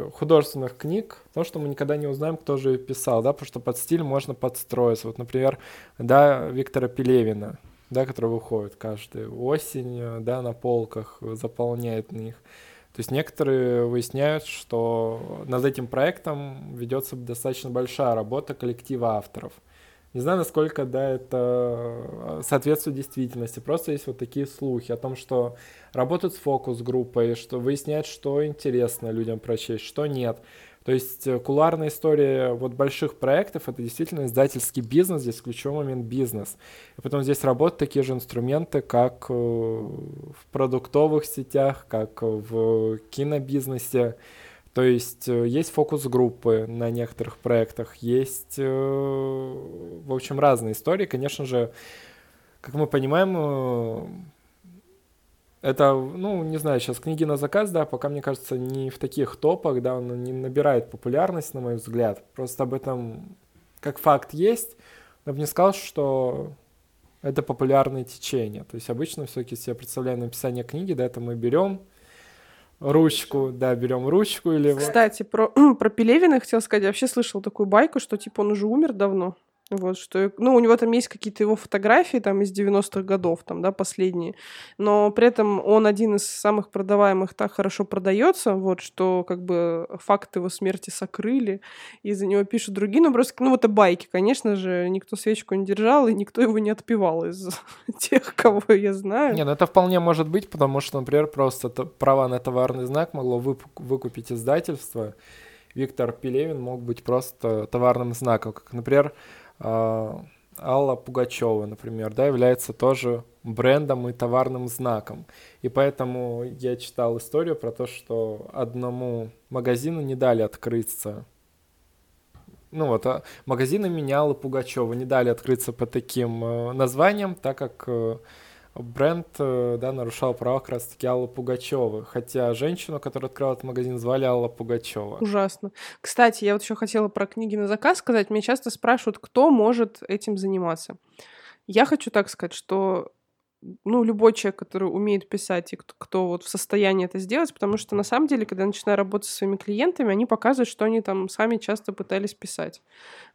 художественных книг, то, что мы никогда не узнаем, кто же писал, да, потому что под стиль можно подстроиться. Вот, например, да, Виктора Пелевина, да, который выходит каждую осень, да, на полках, заполняет них. То есть некоторые выясняют, что над этим проектом ведется достаточно большая работа коллектива авторов. Не знаю, насколько да, это соответствует действительности. Просто есть вот такие слухи о том, что работают с фокус-группой, что выясняют, что интересно людям прочесть, что нет. То есть э, куларная история вот больших проектов — это действительно издательский бизнес, здесь ключевой момент бизнес. И потом здесь работают такие же инструменты, как э, в продуктовых сетях, как в кинобизнесе. То есть э, есть фокус-группы на некоторых проектах, есть, в общем, разные истории. Конечно же, как мы понимаем, это, ну, не знаю, сейчас книги на заказ, да, пока, мне кажется, не в таких топах, да, он не набирает популярность, на мой взгляд. Просто об этом как факт есть, но бы не сказал, что это популярное течение. То есть обычно все-таки себе представляем написание книги, да, это мы берем ручку, да, берем ручку или...
Кстати, про, [CLEARS THROAT] про Пелевина хотел сказать, я вообще слышал такую байку, что, типа, он уже умер давно. Вот, что, ну, у него там есть какие-то его фотографии там из 90-х годов, там, да, последние, но при этом он один из самых продаваемых, так хорошо продается, вот, что как бы факт его смерти сокрыли, и за него пишут другие, ну, просто, ну, это байки, конечно же, никто свечку не держал, и никто его не отпевал из [LAUGHS] тех, кого я знаю.
Не, ну, это вполне может быть, потому что, например, просто права на товарный знак могло выкупить издательство, Виктор Пелевин мог быть просто товарным знаком, как, например, Алла Пугачева, например, да, является тоже брендом и товарным знаком. И поэтому я читал историю про то, что одному магазину не дали открыться. Ну вот, а магазин имени Аллы Пугачева не дали открыться по таким э, названиям, так как э, бренд э, да, нарушал права как раз-таки Аллы Пугачевой. Хотя женщину, которая открыла этот магазин, звали Алла Пугачева.
Ужасно. Кстати, я вот еще хотела про книги на заказ сказать. Меня часто спрашивают, кто может этим заниматься. Я хочу так сказать, что ну, любой человек, который умеет писать и кто, кто вот в состоянии это сделать, потому что на самом деле, когда я начинаю работать со своими клиентами, они показывают, что они там сами часто пытались писать.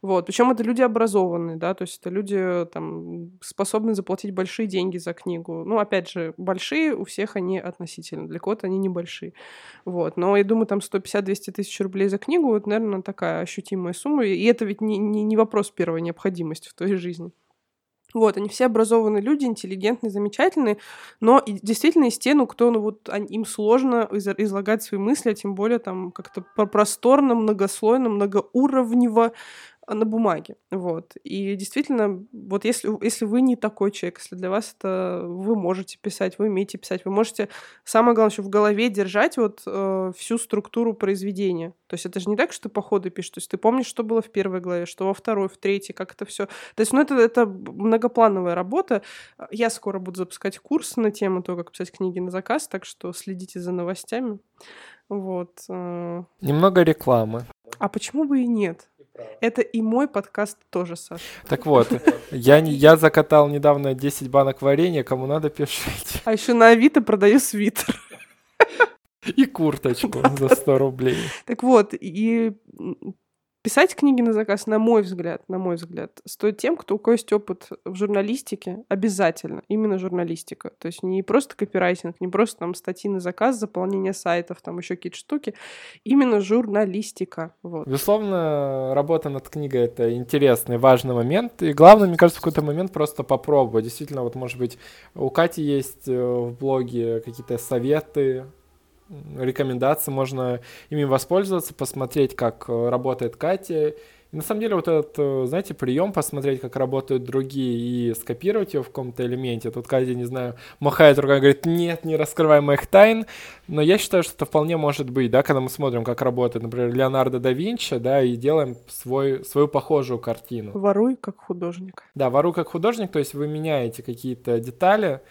Вот. Причем это люди образованные, да, то есть это люди там способны заплатить большие деньги за книгу. Ну, опять же, большие у всех они относительно, для кого-то они небольшие. Вот. Но я думаю, там 150-200 тысяч рублей за книгу, это, наверное, такая ощутимая сумма, и это ведь не, не, не вопрос первой необходимости в твоей жизни. Вот, они все образованные люди, интеллигентные, замечательные, но и действительно из те, ну, кто, ну, вот им сложно излагать свои мысли, а тем более там как-то просторно, многослойно, многоуровнево, на бумаге, вот. И действительно, вот если, если вы не такой человек, если для вас это вы можете писать, вы умеете писать, вы можете, самое главное, еще в голове держать вот э, всю структуру произведения. То есть это же не так, что ты по ходу пишешь, то есть ты помнишь, что было в первой главе, что во второй, в третьей, как это все. То есть, ну, это, это многоплановая работа. Я скоро буду запускать курс на тему того, как писать книги на заказ, так что следите за новостями. Вот. Э.
Немного рекламы.
А почему бы и нет? Это и мой подкаст тоже, Саша.
Так вот, я, я закатал недавно 10 банок варенья, кому надо, пишите.
А еще на Авито продаю свитер.
И курточку за 100 рублей.
Так вот, и Писать книги на заказ, на мой взгляд, на мой взгляд, стоит тем, кто у кого есть опыт в журналистике, обязательно, именно журналистика. То есть не просто копирайтинг, не просто там статьи на заказ, заполнение сайтов, там еще какие-то штуки, именно журналистика. Вот.
Безусловно, работа над книгой — это интересный, важный момент, и главное, мне кажется, в какой-то момент просто попробовать. Действительно, вот, может быть, у Кати есть э, в блоге какие-то советы, рекомендации, можно ими воспользоваться, посмотреть, как э, работает Катя. И на самом деле вот этот, э, знаете, прием посмотреть, как работают другие и скопировать его в каком-то элементе. Тут Катя, не знаю, махает рукой и говорит, нет, не раскрывай моих тайн. Но я считаю, что это вполне может быть, да, когда мы смотрим, как работает, например, Леонардо да Винчи, да, и делаем свой, свою похожую картину.
Воруй как художник.
Да, воруй как художник, то есть вы меняете какие-то детали,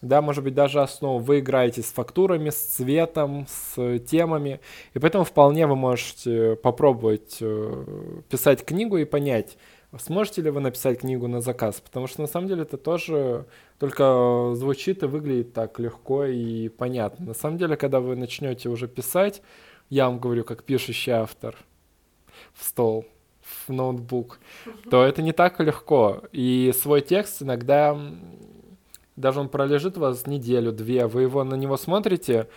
да, может быть, даже основу вы играете с фактурами, с цветом, с темами, и поэтому вполне вы можете попробовать э, писать книгу и понять, сможете ли вы написать книгу на заказ, потому что на самом деле это тоже только звучит и выглядит так легко и понятно. На самом деле, когда вы начнете уже писать, я вам говорю, как пишущий автор в стол, в ноутбук, то это не так легко. И свой текст иногда даже он пролежит у вас неделю-две, вы его на него смотрите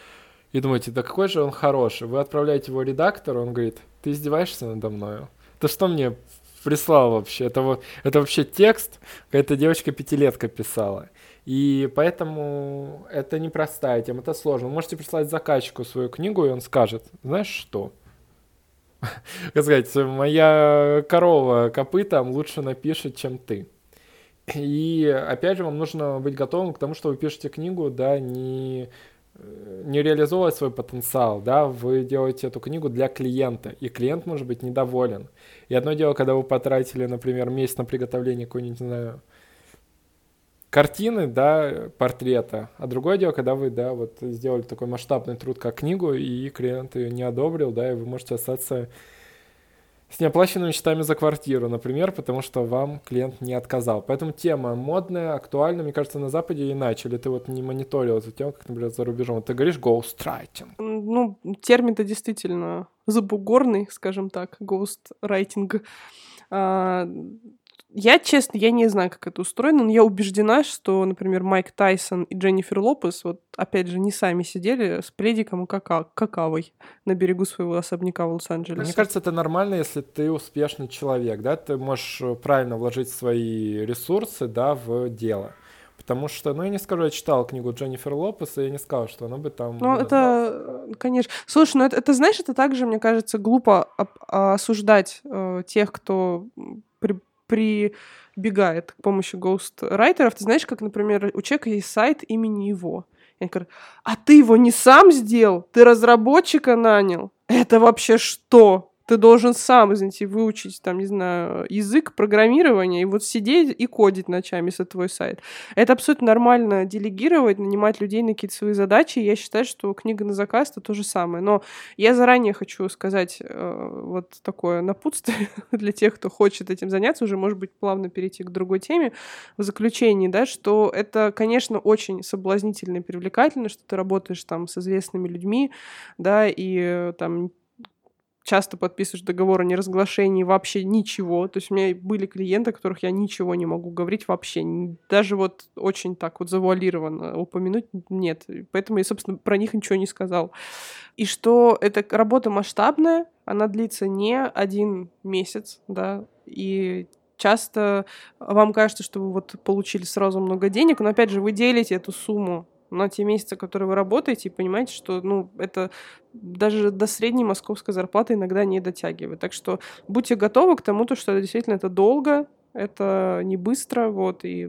и думаете, да какой же он хороший. Вы отправляете его редактору, он говорит, ты издеваешься надо мною? Ты что мне прислал вообще? Это, вот, это вообще текст, какая-то девочка-пятилетка писала. И поэтому это непростая тема, это сложно. Вы можете прислать заказчику свою книгу, и он скажет, знаешь что? [LAUGHS] Как сказать, моя корова копытом лучше напишет, чем ты. И опять же, вам нужно быть готовым к тому, что вы пишете книгу, да, не не реализовывать свой потенциал, да, вы делаете эту книгу для клиента, и клиент может быть недоволен. И одно дело, когда вы потратили, например, месяц на приготовление какой-нибудь, не знаю, картины, да, портрета, а другое дело, когда вы, да, вот сделали такой масштабный труд, как книгу, и клиент ее не одобрил, да, и вы можете остаться с неоплаченными счетами за квартиру, например, потому что вам клиент не отказал. Поэтому тема модная, актуальна, мне кажется, на Западе иначе. Или ты вот не мониторил эту тему, как, например, за рубежом. Ты говоришь ghostwriting.
Ну, термин-то действительно забугорный, скажем так, ghostwriting. А, я, честно, я не знаю, как это устроено, но я убеждена, что, например, Майк Тайсон и Дженнифер Лопес, вот, опять же, не сами сидели с пледиком и кака какавой на берегу своего особняка в Лос-Анджелесе.
Мне кажется, это нормально, если ты успешный человек, да, ты можешь э, правильно вложить свои ресурсы, да, в дело. Потому что, ну, я не скажу, я читал книгу Дженнифер Лопес, и я не сказал, что она бы там...
Ну, это, конечно. Слушай, ну, это, это, знаешь, это также, мне кажется, глупо осуждать э, тех, кто при, прибегает к помощи гоустрайтеров. Ты знаешь, как, например, у человека есть сайт имени его. Я говорю, а ты его не сам сделал? Ты разработчика нанял? Это вообще что? Ты должен сам, извините, выучить, там, не знаю, язык программирования и вот сидеть и кодить ночами, если твой сайт. Это абсолютно нормально делегировать, нанимать людей на какие-то свои задачи. Я считаю, что книга на заказ — это то же самое. Но я заранее хочу сказать э, вот такое напутствие [LAUGHS] для тех, кто хочет этим заняться, уже, может быть, плавно перейти к другой теме в заключении, да, что это, конечно, очень соблазнительно и привлекательно, что ты работаешь там с известными людьми, да, и э, там часто подписываешь договор о неразглашении вообще ничего. То есть у меня были клиенты, которых я ничего не могу говорить вообще. Даже вот очень так вот завуалированно упомянуть нет. Поэтому я, собственно, про них ничего не сказал. И что эта работа масштабная, она длится не один месяц, да, и часто вам кажется, что вы вот получили сразу много денег, но опять же вы делите эту сумму на те месяцы, которые вы работаете, и понимаете, что ну, это даже до средней московской зарплаты иногда не дотягивает. Так что будьте готовы к тому, что действительно это долго, это не быстро, вот, и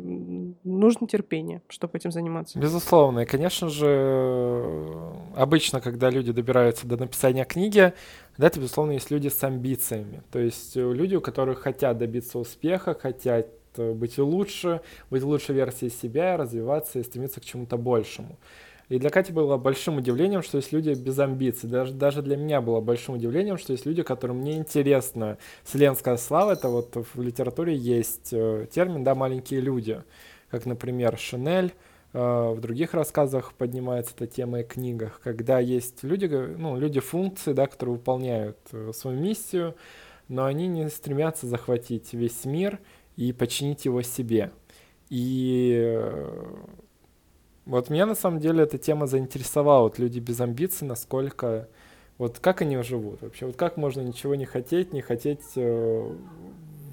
нужно терпение, чтобы этим заниматься.
Безусловно, и, конечно же, обычно, когда люди добираются до написания книги, да, это, безусловно, есть люди с амбициями, то есть люди, у которых хотят добиться успеха, хотят быть лучше, быть лучшей версией себя, развиваться и стремиться к чему-то большему. И для Кати было большим удивлением, что есть люди без амбиций. Даже, даже для меня было большим удивлением, что есть люди, которым не интересна вселенская слава. Это вот в литературе есть э, термин, да, маленькие люди. Как, например, Шинель, э, в других рассказах поднимается эта тема и книгах, когда есть люди, ну, люди функции, да, которые выполняют э, свою миссию, но они не стремятся захватить весь мир и подчинить его себе. И вот меня на самом деле эта тема заинтересовала. Вот люди без амбиций, насколько... Вот как они живут вообще? Вот как можно ничего не хотеть, не хотеть э,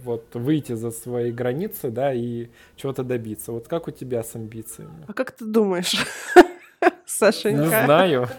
вот выйти за свои границы, да, и чего-то добиться. Вот как у тебя с амбициями?
А как ты думаешь, [LAUGHS] Сашенька?
Не знаю.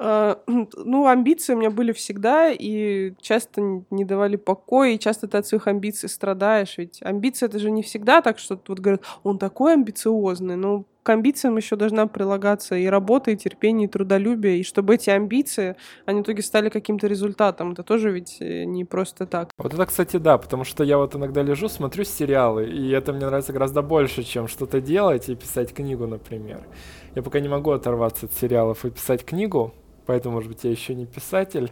А, [CLEARS THROAT] ну, амбиции у меня были всегда, и часто не давали покоя, и часто ты от своих амбиций страдаешь. Ведь амбиции это же не всегда так, что вот говорят, он такой амбициозный, но к амбициям еще должна прилагаться и работа, и терпение, и трудолюбие, и чтобы эти амбиции, они в итоге стали каким-то результатом. Это тоже ведь э, не просто так.
Вот это, кстати, да, потому что я вот иногда лежу, смотрю сериалы, и это мне нравится гораздо больше, чем что-то делать и писать книгу, например. Я пока не могу оторваться от сериалов и писать книгу, поэтому, может быть, я еще не писатель.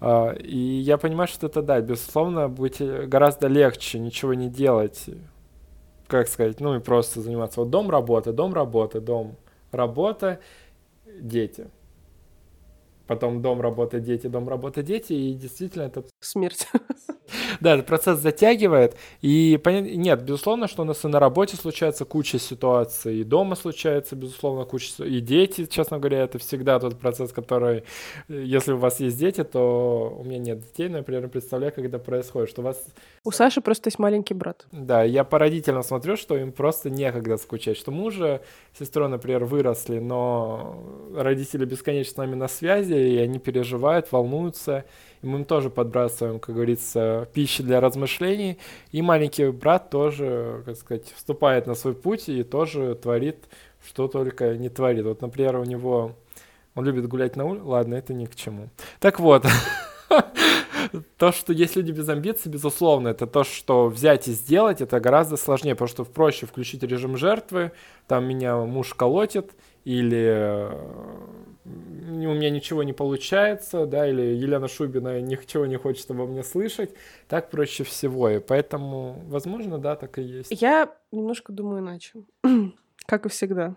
А, и я понимаю, что это, да, безусловно, будет э, гораздо легче ничего не делать, как сказать, ну и просто заниматься. Вот дом, работа, дом, работа, дом, работа, дети. Потом дом, работа, дети, дом, работа, дети, и действительно это...
Смерть. [LAUGHS] [LAUGHS]
Да, этот процесс затягивает. И нет, безусловно, что у нас и на работе случается куча ситуаций, и дома случается, безусловно, куча и дети, честно говоря, это всегда тот процесс, который, если у вас есть дети, то у меня нет детей, но я примерно представляю, когда происходит, что у вас...
У Саши просто есть маленький брат.
Да, я по родителям смотрю, что им просто некогда скучать, что мужа, сестрой, например, выросли, но родители бесконечно с нами на связи, и они переживают, волнуются, и мы им тоже подбрасываем, как говорится, пищи для размышлений. И маленький брат тоже, как сказать, вступает на свой путь и тоже творит, что только не творит. Вот, например, у него... Он любит гулять на улице. Ладно, это ни к чему. Так вот, [LAUGHS] то, что есть люди без амбиций, безусловно, это то, что взять и сделать, это гораздо сложнее, потому что проще включить режим жертвы, там меня муж колотит, или у меня ничего не получается, да, или Елена Шубина ничего не хочет обо мне слышать, так проще всего, и поэтому, возможно, да, так и есть.
Я немножко думаю иначе, [CLEARS THROAT] как и всегда.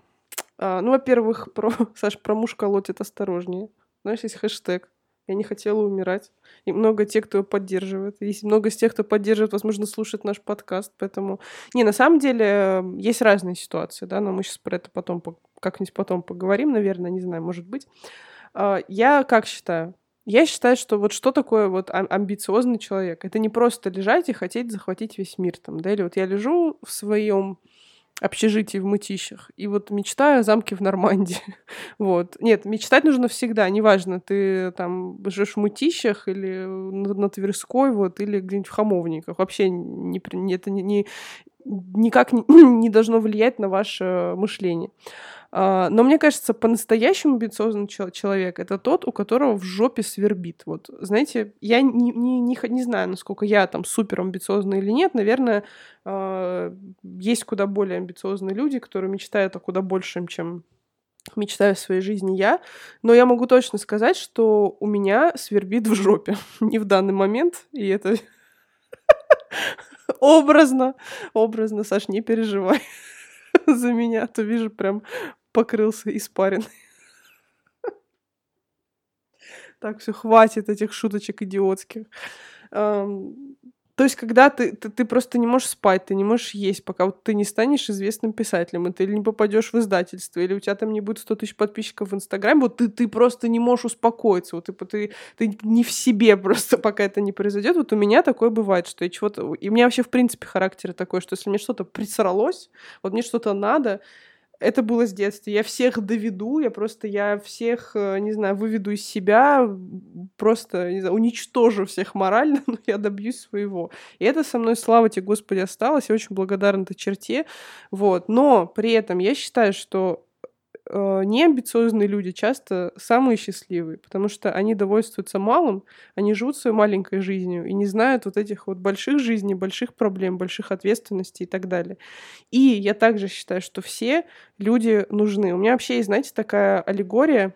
А, ну, во-первых, про, [LAUGHS] Саш, про муж колотит осторожнее. Знаешь, есть хэштег я не хотела умирать. И много тех, кто поддерживает. Есть много из тех, кто поддерживает, возможно, слушает наш подкаст. Поэтому... Не, на самом деле есть разные ситуации, да, но мы сейчас про это потом как-нибудь потом поговорим, наверное, не знаю, может быть. А, я как считаю? Я считаю, что вот что такое вот амбициозный человек? Это не просто лежать и хотеть захватить весь мир там, да, или вот я лежу в своем общежитии в Мытищах и вот мечтаю о замке в Нормандии. [LAUGHS] вот. Нет, мечтать нужно всегда, неважно, ты там живешь в Мытищах или на, на Тверской, вот, или где-нибудь в Хамовниках. Вообще не, это не, не, никак не, [CLEARS THROAT] не должно влиять на ваше мышление. А, но мне кажется, по-настоящему амбициозный человек — это тот, у которого в жопе свербит. Вот, знаете, я не, не, не, не знаю, насколько я там супер амбициозный или нет. Наверное, а, есть куда более амбициозные люди, которые мечтают о куда большем, чем мечтаю в своей жизни я, но я могу точно сказать, что у меня свербит в жопе. [LAUGHS] Не в данный момент, и это [LAUGHS] образно, образно, Саш, не переживай [LAUGHS] за меня, то вижу прям покрылся испаренный. [LAUGHS] Так, все, хватит этих шуточек идиотских. То есть, когда ты, ты, ты просто не можешь спать, ты не можешь есть, пока вот ты не станешь известным писателем, и ты или не попадешь в издательство, или у тебя там не будет 100 тысяч подписчиков в Инстаграме, вот ты, ты просто не можешь успокоиться, вот типа, ты, ты не в себе [LAUGHS] просто, пока это не произойдет. Вот у меня такое бывает, что я чего-то... И у меня вообще, в принципе, характер такой, что если мне что-то присралось, вот мне что-то надо, это было с детства. Я всех доведу, я просто, я всех, э, не знаю, выведу из себя, просто, не знаю, уничтожу всех морально, [LAUGHS] но я добьюсь своего. И это со мной, слава тебе, Господи, осталось. Я очень благодарна этой черте. Вот. Но при этом я считаю, что э, неамбициозные люди часто самые счастливые, потому что они довольствуются малым, они живут своей маленькой жизнью и не знают вот этих вот больших жизней, больших проблем, больших ответственностей и так далее. И я также считаю, что все люди нужны. У меня вообще есть, знаете, такая аллегория,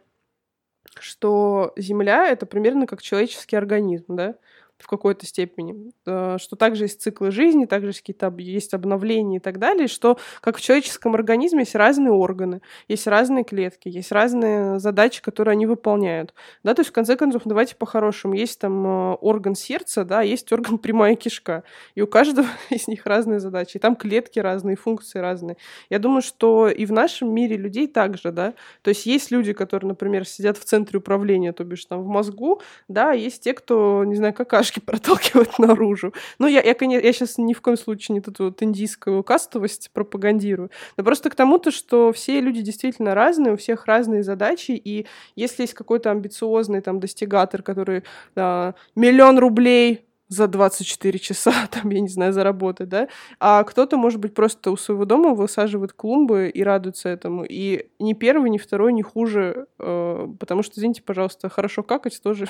что Земля — это примерно как человеческий организм, да? В какой-то степени, э, что также есть циклы жизни, также есть какие-то есть обновления и так далее, что как в человеческом организме есть разные органы, есть разные клетки, есть разные задачи, которые они выполняют, да, то есть в конце концов, давайте по-хорошему, есть там э, орган сердца, да, есть орган [LAUGHS] прямая кишка, и у каждого [LAUGHS] из них разные задачи, и там клетки разные, функции разные. Я думаю, что и в нашем мире людей также, да, то есть есть люди, которые, например, сидят в центре управления, то бишь там в мозгу, да, есть те, кто, не знаю, какашки бумажки [LAUGHS] проталкивать наружу. Ну, я, я, конечно, я сейчас ни в коем случае не эту вот индийскую кастовость пропагандирую, но просто к тому-то, что все люди действительно разные, у всех разные задачи, и если есть какой-то амбициозный там достигатор, который а, миллион рублей за 24 часа, [LAUGHS] там, я не знаю, заработать, да, а кто-то, может быть, просто у своего дома высаживает клумбы и радуется этому, и ни первый, ни второй не хуже, э, потому что, извините, пожалуйста, хорошо какать тоже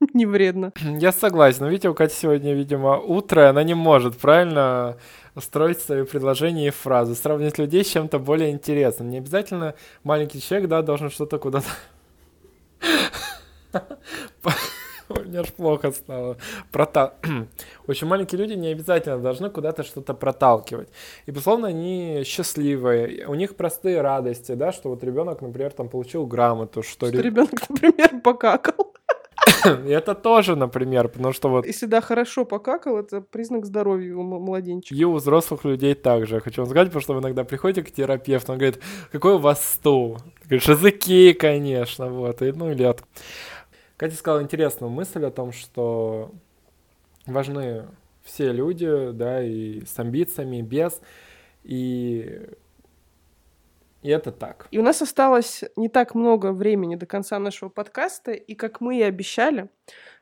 [LAUGHS] не вредно.
Я согласен. Но видите, у Кати сегодня, видимо, утро, она не может правильно строить свои предложения и фразы, сравнить людей с чем-то более интересным. Не обязательно маленький человек, да, должен что-то куда-то... [LAUGHS] У меня аж плохо стало. Прота... [CLEARS THROAT] Очень маленькие люди не обязательно должны куда-то что-то проталкивать. И, безусловно, они счастливые. У них простые радости, да, что вот ребенок, например, там получил грамоту, что...
Что ребенок, [LAUGHS] например, покакал.
Это тоже, например, потому что вот...
Если да, хорошо покакал, это признак здоровья у младенчика.
И у взрослых людей также. Хочу вам сказать, потому что вы иногда приходите к терапевту, он говорит, какой у вас стул? Ты говоришь, языки, конечно, вот. И, ну, или от... Катя сказала интересную мысль о том, что важны все люди, да, и с амбициями, и без. И и это так.
И у нас осталось не так много времени до конца нашего подкаста, и как мы и обещали,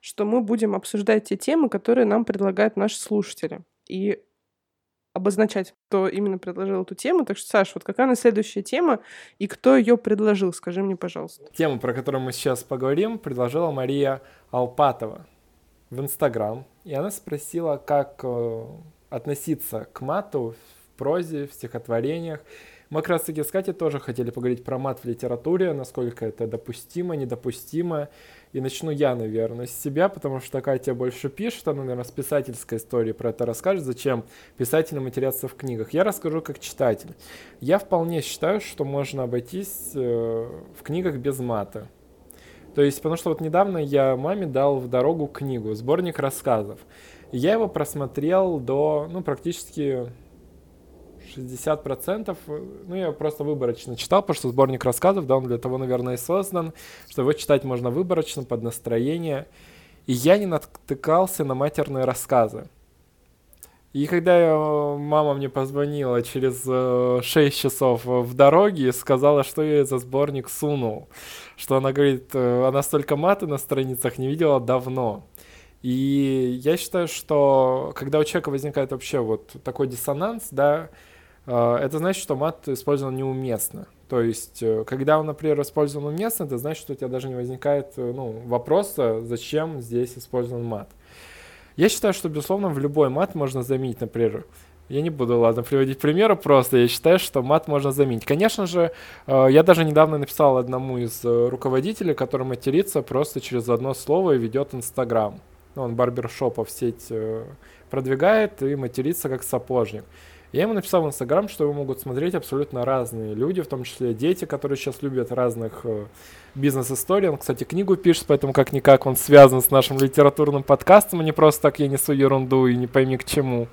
что мы будем обсуждать те темы, которые нам предлагают наши слушатели. И обозначать, кто именно предложил эту тему. Так что, Саш, вот какая на следующая тема и кто ее предложил? Скажи мне, пожалуйста.
Тему, про которую мы сейчас поговорим, предложила Мария Алпатова в Инстаграм. И она спросила, как э, относиться к мату в прозе, в стихотворениях мы как раз таки с Катей тоже хотели поговорить про мат в литературе, насколько это допустимо, недопустимо. И начну я, наверное, с себя, потому что Катя больше пишет, она, наверное, с писательской истории про это расскажет, зачем писателям матерятся в книгах. Я расскажу как читатель. Я вполне считаю, что можно обойтись э, в книгах без мата. То есть, потому что вот недавно я маме дал в дорогу книгу, сборник рассказов. Я его просмотрел до, ну, практически 60%, ну, я просто выборочно читал, потому что сборник рассказов, да, он для того, наверное, и создан, что его читать можно выборочно, под настроение. И я не натыкался на матерные рассказы. И когда я, мама мне позвонила через 6 часов в дороге сказала, что я за сборник сунул, что она говорит, э, она столько маты на страницах не видела давно. И я считаю, что когда у человека возникает вообще вот такой диссонанс, да, это значит, что мат использован неуместно. То есть, э, когда он, например, использован уместно, это значит, что у тебя даже не возникает э, ну, вопроса, зачем здесь использован мат. Я считаю, что, безусловно, в любой мат можно заменить, например, я не буду, ладно, приводить примеры, просто я считаю, что мат можно заменить. Конечно же, э, я даже недавно написал одному из руководителей, который матерится просто через одно слово и ведет Инстаграм. Он барбершопов сеть продвигает и матерится как сапожник. Я ему написал в Инстаграм, что его могут смотреть абсолютно разные люди, в том числе дети, которые сейчас любят разных э, бизнес-историй. Он, кстати, книгу пишет, поэтому как-никак он связан с нашим литературным подкастом, а не просто так я несу ерунду и не пойми к чему.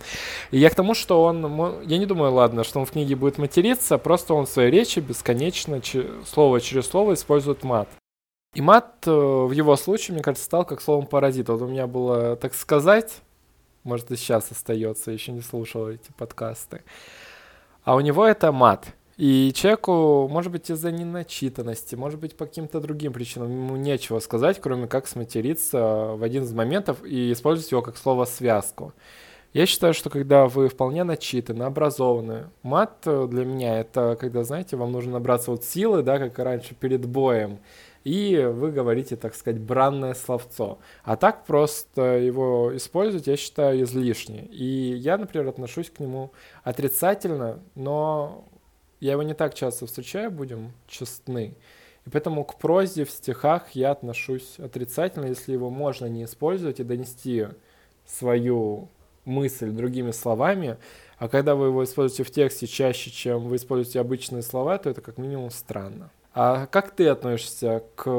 И я к тому, что он, я не думаю, ладно, что он в книге будет материться, просто он в своей речи бесконечно, слово через слово использует мат. И мат э, в его случае, мне кажется, стал как словом паразит. Вот у меня было, так сказать, может и сейчас остается, еще не слушал эти подкасты. А у него это мат. И человеку, может быть, из-за неначитанности, может быть, по каким-то другим причинам, ему нечего сказать, кроме как сматериться в один из моментов и использовать его как слово-связку. Я считаю, что когда вы вполне начитаны, образованы, мат для меня это когда, знаете, вам нужно набраться вот силы, да, как раньше перед боем, и вы говорите, так сказать, бранное словцо. А так просто его использовать, я считаю, излишне. И я, например, отношусь к нему отрицательно, но я его не так часто встречаю, будем честны. И поэтому к прозе в стихах я отношусь отрицательно, если его можно не использовать и донести свою мысль другими словами, а когда вы его используете в тексте чаще, чем вы используете обычные слова, то это как минимум странно. А как ты относишься к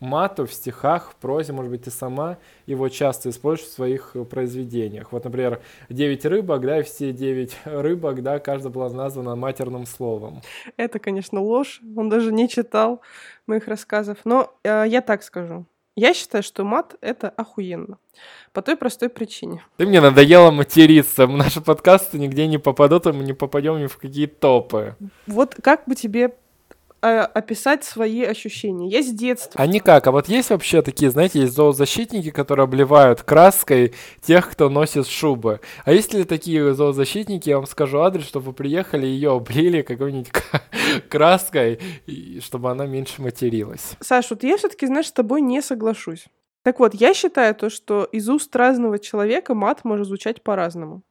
мату в стихах, в прозе? Может быть, ты сама его часто используешь в своих произведениях? Вот, например, «Девять рыбок», да, и все девять рыбок, да, каждая была названа матерным словом.
Это, конечно, ложь. Он даже не читал моих рассказов. Но э, я так скажу. Я считаю, что мат — это охуенно. По той простой причине.
Ты мне надоело материться. Наши подкасты нигде не попадут, и мы не попадем ни в какие топы.
Вот как бы тебе а, описать свои ощущения. Я с детства.
А никак. А вот есть вообще такие, знаете, есть зоозащитники, которые обливают краской тех, кто носит шубы. А есть ли такие зоозащитники, я вам скажу адрес, чтобы вы приехали, ее облили какой-нибудь [LAUGHS] краской, чтобы она меньше материлась.
Саша, вот я все-таки, знаешь, с тобой не соглашусь. Так вот, я считаю то, что из уст разного человека мат может звучать по-разному.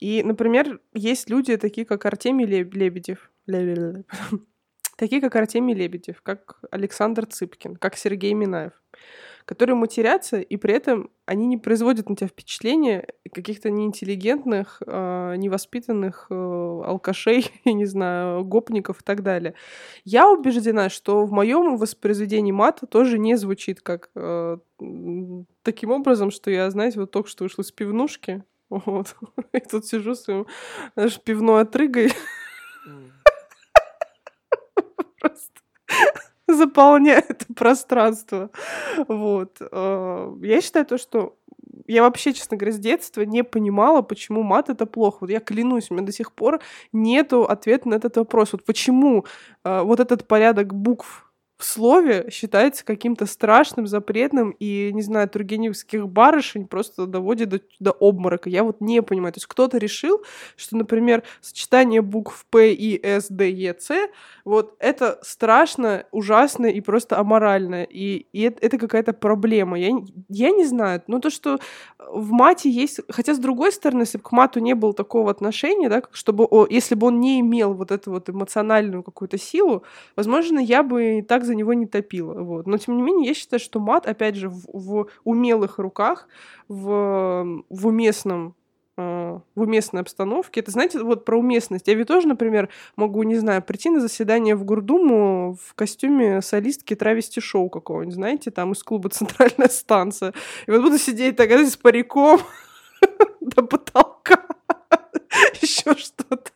И, например, есть люди такие, как Артемий Лебедев [LAUGHS] такие как Артемий Лебедев, как Александр Цыпкин, как Сергей Минаев, которые матерятся, и при этом они не производят на тебя впечатление каких-то неинтеллигентных, э, невоспитанных э, алкашей, [LAUGHS] я не знаю, гопников и так далее. Я убеждена, что в моем воспроизведении мата тоже не звучит как э, таким образом, что я, знаете, вот только что вышла с пивнушки, [LAUGHS] вот, [LAUGHS] и тут сижу своим, знаешь, пивной отрыгой, просто [LAUGHS] заполняет пространство. Вот. Э, я считаю то, что я вообще, честно говоря, с детства не понимала, почему мат это плохо. Вот я клянусь, у меня до сих пор нету ответа на этот вопрос. Вот почему э, вот этот порядок букв в слове считается каким-то страшным, запретным, и, не знаю, тургеневских барышень просто доводит до, до обморока. Я вот не понимаю. То есть кто-то решил, что, например, сочетание букв П, И, С, Д, Е, С, вот это страшно, ужасно и просто аморально. И, и это, какая-то проблема. Я, я не знаю. Ну, то, что в мате есть... Хотя, с другой стороны, если бы к мату не было такого отношения, да, чтобы, о, если бы он не имел вот эту вот эмоциональную какую-то силу, возможно, я бы и так за него не топила. Вот. Но, тем не менее, я считаю, что мат, опять же, в, в умелых руках, в, в уместном э, в уместной обстановке. Это, знаете, вот про уместность. Я ведь тоже, например, могу, не знаю, прийти на заседание в Гурдуму в костюме солистки травести шоу какого-нибудь, знаете, там из клуба «Центральная станция». И вот буду сидеть так, с париком [LAUGHS] до потолка. [LAUGHS] еще что-то.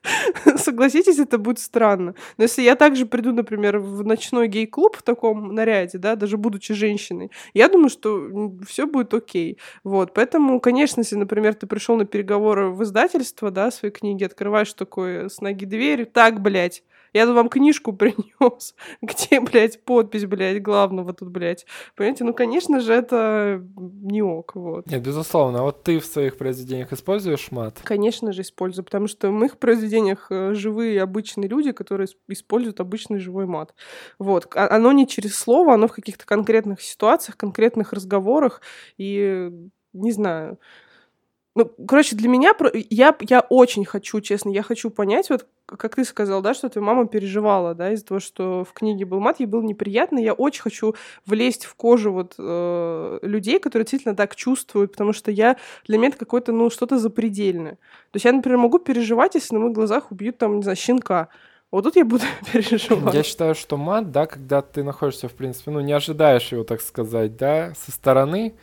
Согласитесь, это будет странно. Но если я также приду, например, в ночной гей-клуб в таком наряде, да, даже будучи женщиной, я думаю, что все будет окей. Вот, поэтому, конечно, если, например, ты пришел на переговоры в издательство, да, своей книги, открываешь такой с ноги дверь, так, блядь, я тут вам книжку [LAUGHS] принес, где, блядь, подпись, блядь, главного тут, блядь. Понимаете, ну, конечно же, это не ок, вот.
Нет, безусловно. А вот ты в своих произведениях используешь мат?
Конечно же, использую, потому что в моих произведениях э, живые обычные люди, которые используют обычный живой мат. Вот. А, оно не через слово, оно в каких-то конкретных ситуациях, конкретных разговорах, и не знаю, Ну, короче, для меня, я, я очень хочу, честно, я хочу понять, вот как ты сказал, да, что твоя мама переживала, да, из-за того, что в книге был мат, ей было неприятно. Я очень хочу влезть в кожу вот э, людей, которые действительно так чувствуют, потому что я для меня это какое-то, ну, что-то запредельное. То есть я, например, могу переживать, если на моих глазах убьют там, не знаю, щенка. Вот тут я буду [LAUGHS] переживать.
Я считаю, что мат, да, когда ты находишься, в принципе, ну, не ожидаешь его, так сказать, да, со стороны,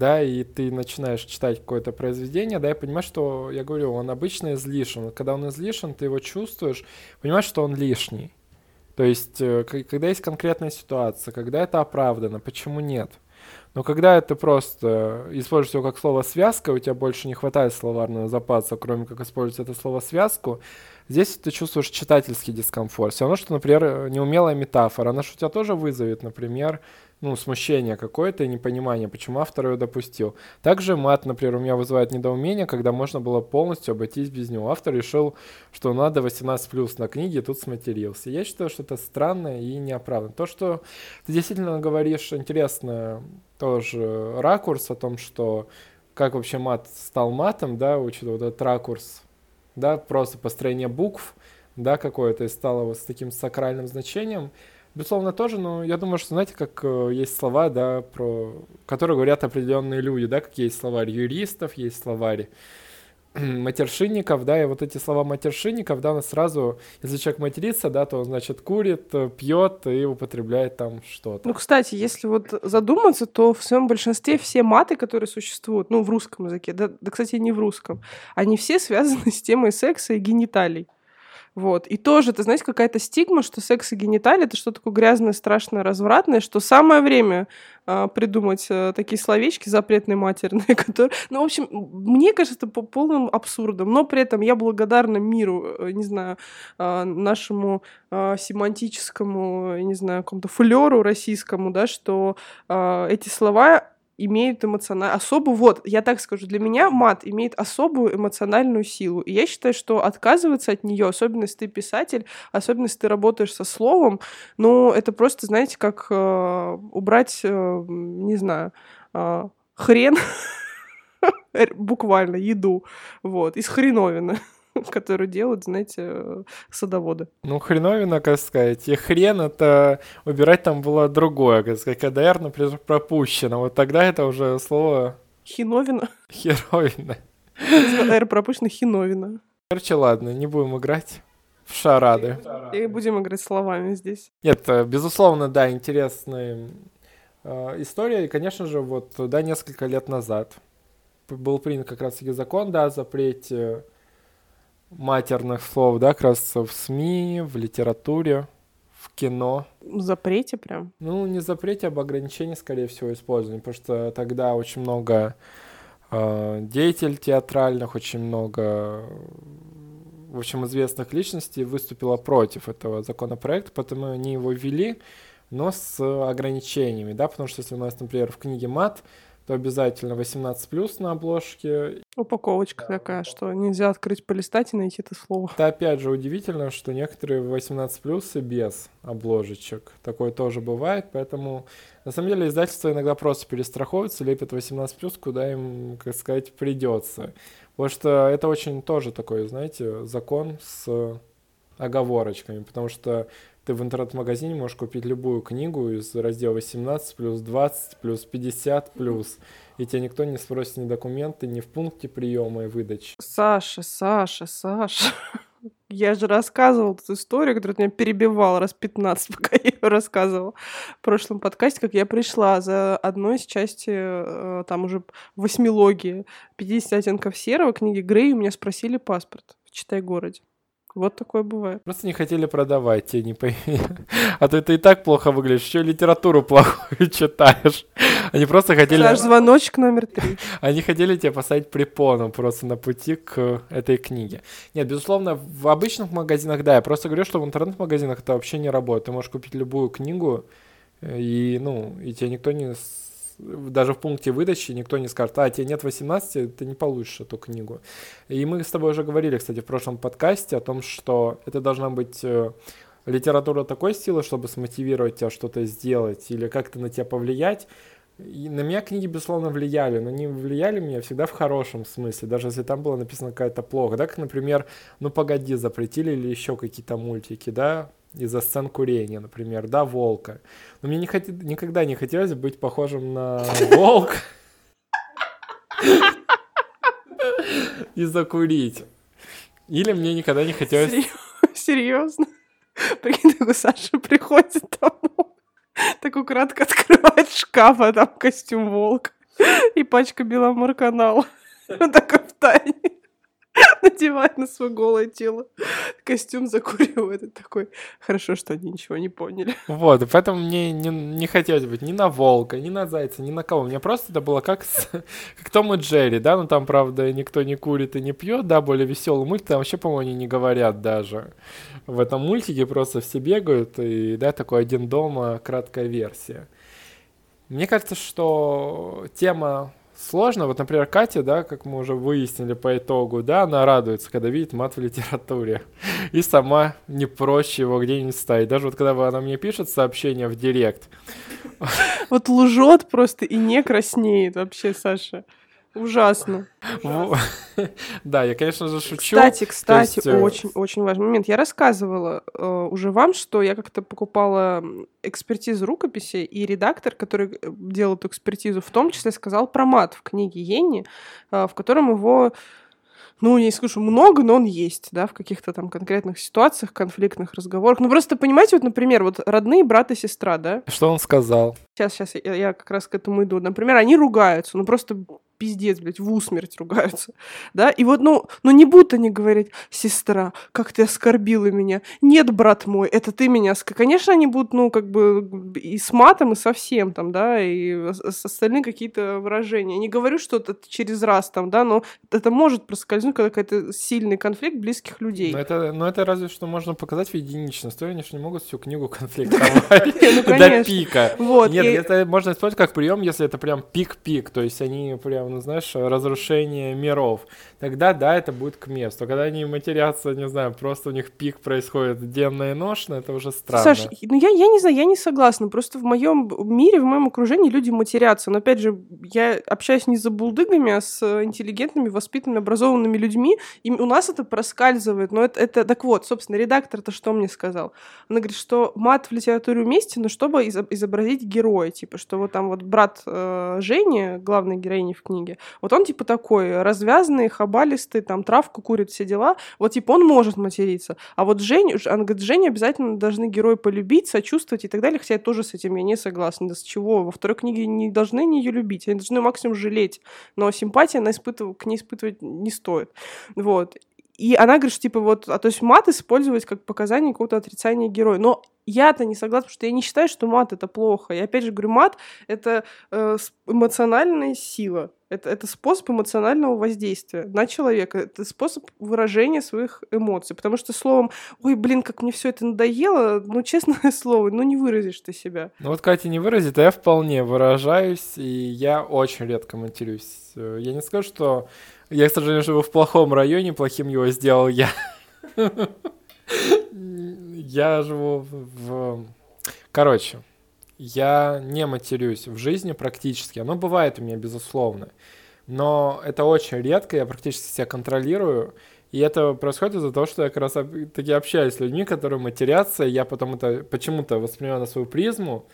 да, и ты начинаешь читать какое-то произведение, да, и понимаешь, что, я говорю, он обычно излишен. Когда он излишен, ты его чувствуешь, понимаешь, что он лишний. То есть, э, когда есть конкретная ситуация, когда это оправдано, почему нет? Но когда это просто используешь его как слово связка, у тебя больше не хватает словарного запаса, кроме как использовать это слово связку, здесь ты чувствуешь читательский дискомфорт. Все равно, что, например, неумелая метафора, она же у тебя тоже вызовет, например, ну, смущение какое-то и непонимание, почему автор ее допустил. Также мат, например, у меня вызывает недоумение, когда можно было полностью обойтись без него. Автор решил, что надо 18 плюс на книге, тут сматерился. Я считаю, что это странно и неоправданно. То, что ты действительно говоришь, интересно тоже ракурс о том, что как вообще мат стал матом, да, учитывая вот этот ракурс, да, просто построение букв, да, какое-то и стало вот с таким сакральным значением. Безусловно, тоже, но я думаю, что, знаете, как э, есть слова, да, про, которые говорят определенные люди, да, как есть словарь юристов, есть словарь [CLEARS THROAT] матершинников, да, и вот эти слова матершинников, да, нас сразу, если человек матерится, да, то он, значит, курит, э, пьет и употребляет там что-то.
Ну, кстати, если вот задуматься, то в своем большинстве все маты, которые существуют, ну, в русском языке, да, да, кстати, не в русском, они все связаны с темой секса и гениталий. Вот. И тоже, ты знаешь, какая-то стигма, что секс и гениталия — это что такое грязное, страшное, развратное, что самое время э, придумать э, такие словечки запретные матерные, [LAUGHS] которые... Ну, в общем, мне кажется, это по полным абсурдом, но при этом я благодарна миру, э, не знаю, э, нашему э, семантическому, не знаю, какому-то флеру российскому, да, что э, эти слова имеют эмоциональную... Особую, вот, я так скажу, для меня мат имеет особую эмоциональную силу. И я считаю, что отказываться от нее, особенно если ты писатель, особенно если ты работаешь со словом, ну, это просто, знаете, как э, убрать, э, не знаю, э, хрен, [LAUGHS] буквально, еду, вот, из хреновины. [LAUGHS] которую делают, знаете, садоводы.
Ну, хреновина, как сказать. И хрен это убирать там было другое, как сказать, R, например, пропущено. Вот тогда это уже слово...
Хиновина. [LAUGHS]
Херовина.
R пропущено, хиновина.
Короче, ладно, не будем играть в шарады.
И будем играть словами здесь.
Нет, э, безусловно, да, интересная э, история. И, конечно же, вот, да, несколько лет назад был принят как раз-таки закон, да, о запрете матерных слов, да, как раз в СМИ, в литературе, в кино.
Запрете прям?
Ну, не запрете, об ограничении, скорее всего, использования, потому что тогда очень много э, деятелей театральных, очень много, в общем, известных личностей выступило против этого законопроекта, поэтому они его ввели, но с ограничениями, да, потому что если у нас, например, в книге «Мат» то обязательно 18 плюс на обложке.
Упаковочка такая, что нельзя открыть, полистать и найти это слово.
Это опять же удивительно, что некоторые 18 плюс и без обложечек. Такое тоже бывает, поэтому на самом деле издательства иногда просто перестраховываются, лепят 18 плюс, куда им, как сказать, придется. Потому что это очень тоже такой, знаете, закон с оговорочками, потому что ты в интернет-магазине можешь купить любую книгу из раздела 18 плюс 20 плюс 50 плюс. И тебе никто не спросит ни документы, ни в пункте приема и выдачи.
Саша, Саша, Саша. [LAUGHS] Я же рассказывала эту историю, которую ты меня перебивал раз 15, [LAUGHS] пока я ее рассказывала в прошлом подкасте, как я пришла за одной из части, э, там уже восьмилогии 50 оттенков серого книги Грей, у меня спросили паспорт в Читай-городе. Вот такое бывает.
Просто не хотели продавать, тебе не пойми. [LAUGHS] А то это и так плохо выглядишь, еще литературу плохую [LAUGHS] читаешь. Они просто хотели...
Наш звоночек номер три. [LAUGHS]
Они хотели тебя поставить препону просто на пути к этой книге. Нет, безусловно, в обычных магазинах, да, я просто говорю, что в интернет-магазинах это вообще не работает. Ты можешь купить любую книгу, и, ну, и тебе никто не даже в пункте выдачи никто не скажет, а, тебе нет 18, ты не получишь эту книгу. И мы с тобой уже говорили, кстати, в прошлом подкасте о том, что это должна быть э, литература такой силы, чтобы смотивировать тебя что-то сделать или как-то на тебя повлиять, И на меня книги, безусловно, влияли, но они влияли меня всегда в хорошем смысле, даже если там было написано какая-то плохо, да, как, например, «Ну, погоди», запретили или еще какие-то мультики, да, из-за сцен курения, например, да, волка. Но мне не хот... никогда не хотелось быть похожим на [LAUGHS] волк и закурить. Или мне никогда не хотелось... [LAUGHS]
Серьезно? Прикинь, такой Саша приходит домой, так аккуратно открывает шкаф, а там костюм волк и пачка беломорканала. [LAUGHS] Такой в тайне. [LAUGHS] надевает на свое голое тело костюм, закуривает. И такой, хорошо, что они ничего не поняли. [LAUGHS]
Вот, поэтому мне не, не хотелось быть ни на волка, ни на зайца, ни на кого. Мне просто это было как, с, [LAUGHS] как Том и Джерри, да, ну там, правда, никто не курит и не пьет, да, более веселый мультик, там вообще, по-моему, они не говорят даже. В этом мультике просто все бегают, и, да, такой один дома, краткая версия. Мне кажется, что тема сложно. Вот, например, Катя, да, как мы уже выяснили по итогу, да, она радуется, когда видит мат в литературе. [LAUGHS] И сама не проще его где-нибудь ставить. Даже вот когда она мне пишет сообщение в директ.
Вот лжет просто и не краснеет вообще, Саша. Ужасно. [LAUGHS]
Да, я, конечно же, шучу.
Кстати, кстати, очень-очень э, важный момент. Я рассказывала э, уже вам, что я как-то покупала экспертизу рукописи, и редактор, который э, делал эту экспертизу, в том числе сказал про мат в книге Йенни, в котором его ну, я не скажу много, но он есть, да, в каких-то там конкретных ситуациях, конфликтных разговорах. Ну, просто понимаете, вот, например, вот родные брат и сестра, да?
Что он сказал?
Сейчас, сейчас, я, я как раз к этому иду. Например, они ругаются, ну, просто пиздец, блядь, в усмерть ругаются, да, и вот, ну, ну не будут они говорить, сестра, как ты оскорбила меня, нет, брат мой, это ты меня, конечно, они будут, ну, как бы и с матом, и со всем там, да, и с остальные какие-то выражения, не говорю, что это через раз там, да, но это может проскользнуть, когда какой-то сильный конфликт близких людей.
Но это, но это разве что можно показать в единичном. Истории, они же не могут всю книгу конфликтовать. [LAUGHS] Ну, до пика. Нет, это можно использовать как прием, если это прям пик-пик, то есть они прям ну, знаешь, разрушение миров, тогда, да, это будет к месту. Когда они матерятся, не знаю, просто у них пик происходит денно и ношно, это уже странно.
Саш, ну я, я не знаю, я не согласна. Просто в моем мире, в моем окружении люди матерятся. Но, опять же, я общаюсь не за булдыгами, а с интеллигентными, воспитанными, образованными людьми, и у нас это проскальзывает. Но это, это так вот, собственно, редактор-то что мне сказал? Она говорит, что мат в литературе уместен, но чтобы изобразить героя, типа, что вот там вот брат э, Жени, главной героини в книге, книге. Вот он типа такой развязанный, хабалистый, там травку курит, все дела. Вот типа он может материться. А вот Женя, она говорит, Женя обязательно должны герой полюбить, сочувствовать и так далее. Хотя я тоже с этим я не согласна. Да с чего? Во второй книге не должны ее любить, они должны максимум жалеть. Но симпатия она испытыв... к ней испытывать не стоит. Вот. И она говорит, что, типа, вот, а то есть мат использовать как показание какого-то отрицания героя. Но я-то не согласна, потому что я не считаю, что мат — это плохо. Я опять же говорю, мат — это э, эмоциональная сила. Это, это способ эмоционального воздействия на человека. Это способ выражения своих эмоций. Потому что словом, ой, блин, как мне все это надоело, ну, честное [LAUGHS] слово, ну, не выразишь ты себя.
Ну, вот Катя не выразит, а я вполне выражаюсь, и я очень редко матерюсь. Я не скажу, что я, к сожалению, живу в плохом районе, плохим его сделал я. [LAUGHS] Я живу в... Короче, я не матерюсь в жизни практически. Оно бывает у меня, безусловно. Но это очень редко, я практически себя контролирую. И это происходит из-за того, что я как раз таки общаюсь с людьми, которые матерятся, и я потом это почему-то воспринимаю на свою призму,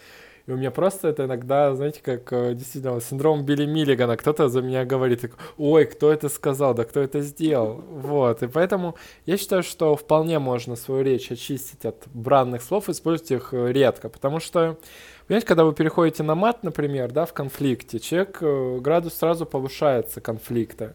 и у меня просто это иногда, знаете, как э, действительно синдром Билли Миллигана. Кто-то за меня говорит, ой, кто это сказал, да кто это сделал. [LAUGHS] Вот, и поэтому я считаю, что вполне можно свою речь очистить от бранных слов, использовать их э, редко, потому что Понимаете, когда вы переходите на мат, например, да, в конфликте, человек, э, градус сразу повышается конфликта.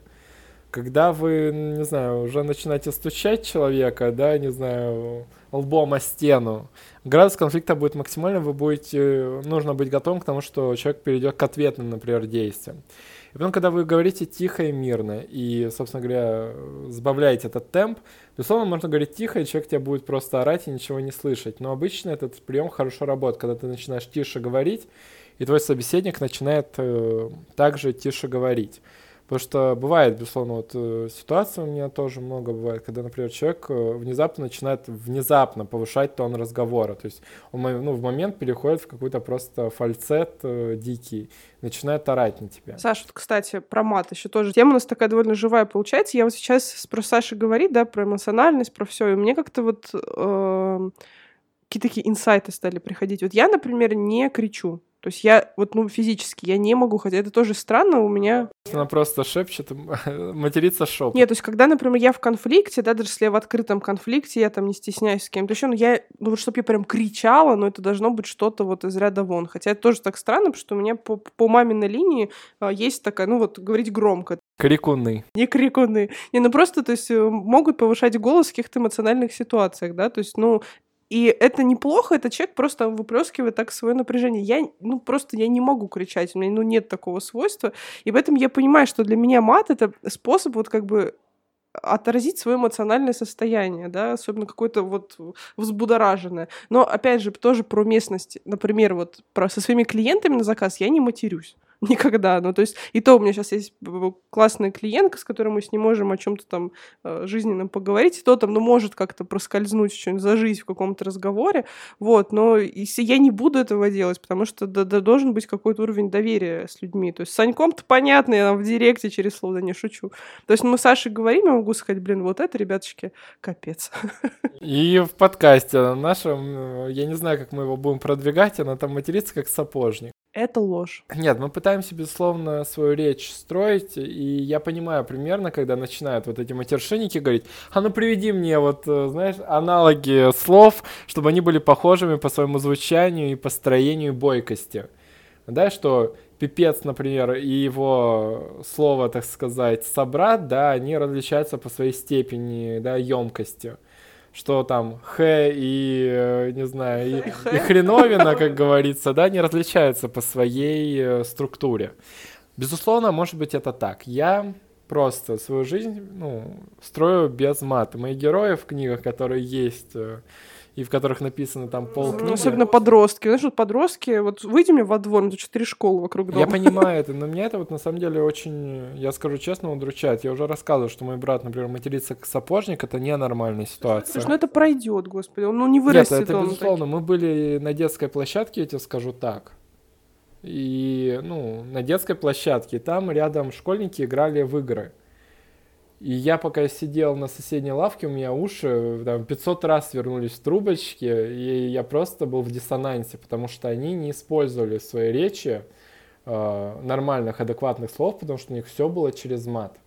Когда вы, не знаю, уже начинаете стучать человека, да, не знаю, лбом о стену, градус конфликта будет максимально, вы будете, нужно быть готовым к тому, что человек перейдет к ответным, например, действиям. И потом, когда вы говорите тихо и мирно, и, собственно говоря, сбавляете этот темп, безусловно, можно говорить тихо, и человек тебя будет просто орать и ничего не слышать. Но обычно этот прием хорошо работает, когда ты начинаешь тише говорить, и твой собеседник начинает э, также тише говорить. Потому что бывает, безусловно, вот э, ситуация у меня тоже много бывает, когда, например, человек э, внезапно начинает внезапно повышать тон разговора. То есть он ну, в момент переходит в какой-то просто фальцет э, дикий, начинает орать на тебя.
Саша, вот, кстати, про мат еще тоже. Тема у нас такая довольно живая получается. Я вот сейчас про Саши говорит, да, про эмоциональность, про все, и мне как-то вот э, какие-то такие инсайты стали приходить. Вот я, например, не кричу. То есть я вот, ну, физически я не могу, хотя это тоже странно у меня.
Она просто шепчет, [LAUGHS] матерится шепот.
Нет, то есть когда, например, я в конфликте, да, даже если я в открытом конфликте, я там не стесняюсь с кем-то еще, но я, ну, вот чтобы я прям кричала, но это должно быть что-то вот из ряда вон. Хотя это тоже так странно, потому что у меня по, по маминой линии а, есть такая, ну, вот, говорить громко.
Крикуны.
Не крикуны. Не, ну просто, то есть, э, могут повышать голос в каких-то эмоциональных ситуациях, да, то есть, ну, и это неплохо, это человек просто выплескивает так свое напряжение. Я, ну, просто я не могу кричать, у меня, ну, нет такого свойства. И поэтому я понимаю, что для меня мат — это способ вот как бы отразить свое эмоциональное состояние, да, особенно какое-то вот взбудораженное. Но, опять же, тоже про местность. Например, вот про, со своими клиентами на заказ я не матерюсь. [LAUGHS] никогда. Ну, то есть, и то у меня сейчас есть классная клиентка, с которой мы с ней можем о чем-то там э, жизненном поговорить, и то там, ну, может как-то проскользнуть что-нибудь за жизнь в каком-то разговоре, вот, но если я не буду этого делать, потому что да, да, должен быть какой-то уровень доверия с людьми. То есть с Саньком-то понятно, я в директе через слово, да не шучу. То есть мы с Сашей говорим, я могу сказать, блин, вот это, ребяточки, капец. [LAUGHS]
И в подкасте нашем, э, я не знаю, как мы его будем продвигать, она там матерится как сапожник.
Это ложь.
Нет, мы пытаемся, безусловно, свою речь строить, и я понимаю примерно, когда начинают вот эти матершинники говорить, а ну приведи мне вот, э, знаешь, аналоги слов, чтобы они были похожими по своему звучанию и построению бойкости. Да, что пипец, например, и его слово, так сказать, собрат, да, они различаются по своей степени, да, емкости что там Х и, э, не знаю, и, и хреновина, как говорится, да, не различаются по своей э, структуре. Безусловно, может быть, это так. Я просто свою жизнь ну, строю без мата. Мои герои в книгах, которые есть, э, и в которых написано там полкниги.
Ну, особенно подростки. Знаешь, вот подростки, вот выйди мне во двор, тут четыре школы вокруг дома.
Я понимаю это, [LAUGHS] но меня это вот на самом деле очень, я скажу честно, удручает. Я уже рассказывал, что мой брат, например, матерится как сапожник, это ненормальная ситуация.
Слушай, ну это пройдет, господи, он ну, не вырастет.
Нет, это он безусловно. Так. Мы были на детской площадке, я тебе скажу так. И, ну, на детской площадке, там рядом школьники играли в игры. И я пока сидел на соседней лавке, у меня уши там, 500 раз вернулись в трубочки, и я просто был в диссонансе, потому что они не использовали в своей речи э, нормальных, адекватных слов, потому что у них все было через мат.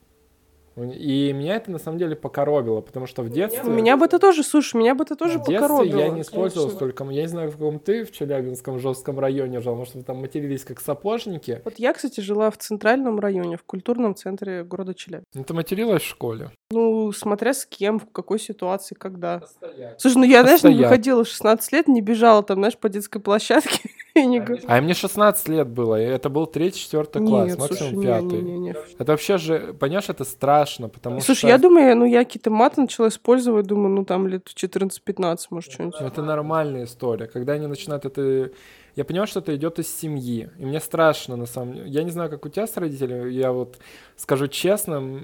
И меня это на самом деле покоробило, потому что в детстве...
Меня бы это тоже, слушай, меня бы это тоже в покоробило.
я не использовал Конечно. столько... Я не знаю, в каком ты в Челябинском жестком районе жил, может, вы там матерились как сапожники.
Вот я, кстати, жила в центральном районе, в культурном центре города Челябинск.
Ну, ты материлась в школе?
Ну, смотря с кем, в какой ситуации, когда. Постоянно. Слушай, ну я, Постоянно. знаешь, не выходила в 16 лет, не бежала там, знаешь, по детской площадке. [LAUGHS]
А мне 16 лет было, и это был 3-4 класс, максимум 5 Это вообще же, понимаешь, это страшно, потому
что... Слушай, я думаю, ну я какие-то маты начала использовать, думаю, ну там лет 14-15, может, что-нибудь.
Это нормальная история. Когда они начинают это я понимаю, что это идет из семьи. И мне страшно, на самом деле. Я не знаю, как у тебя с родителями. Я вот скажу честно,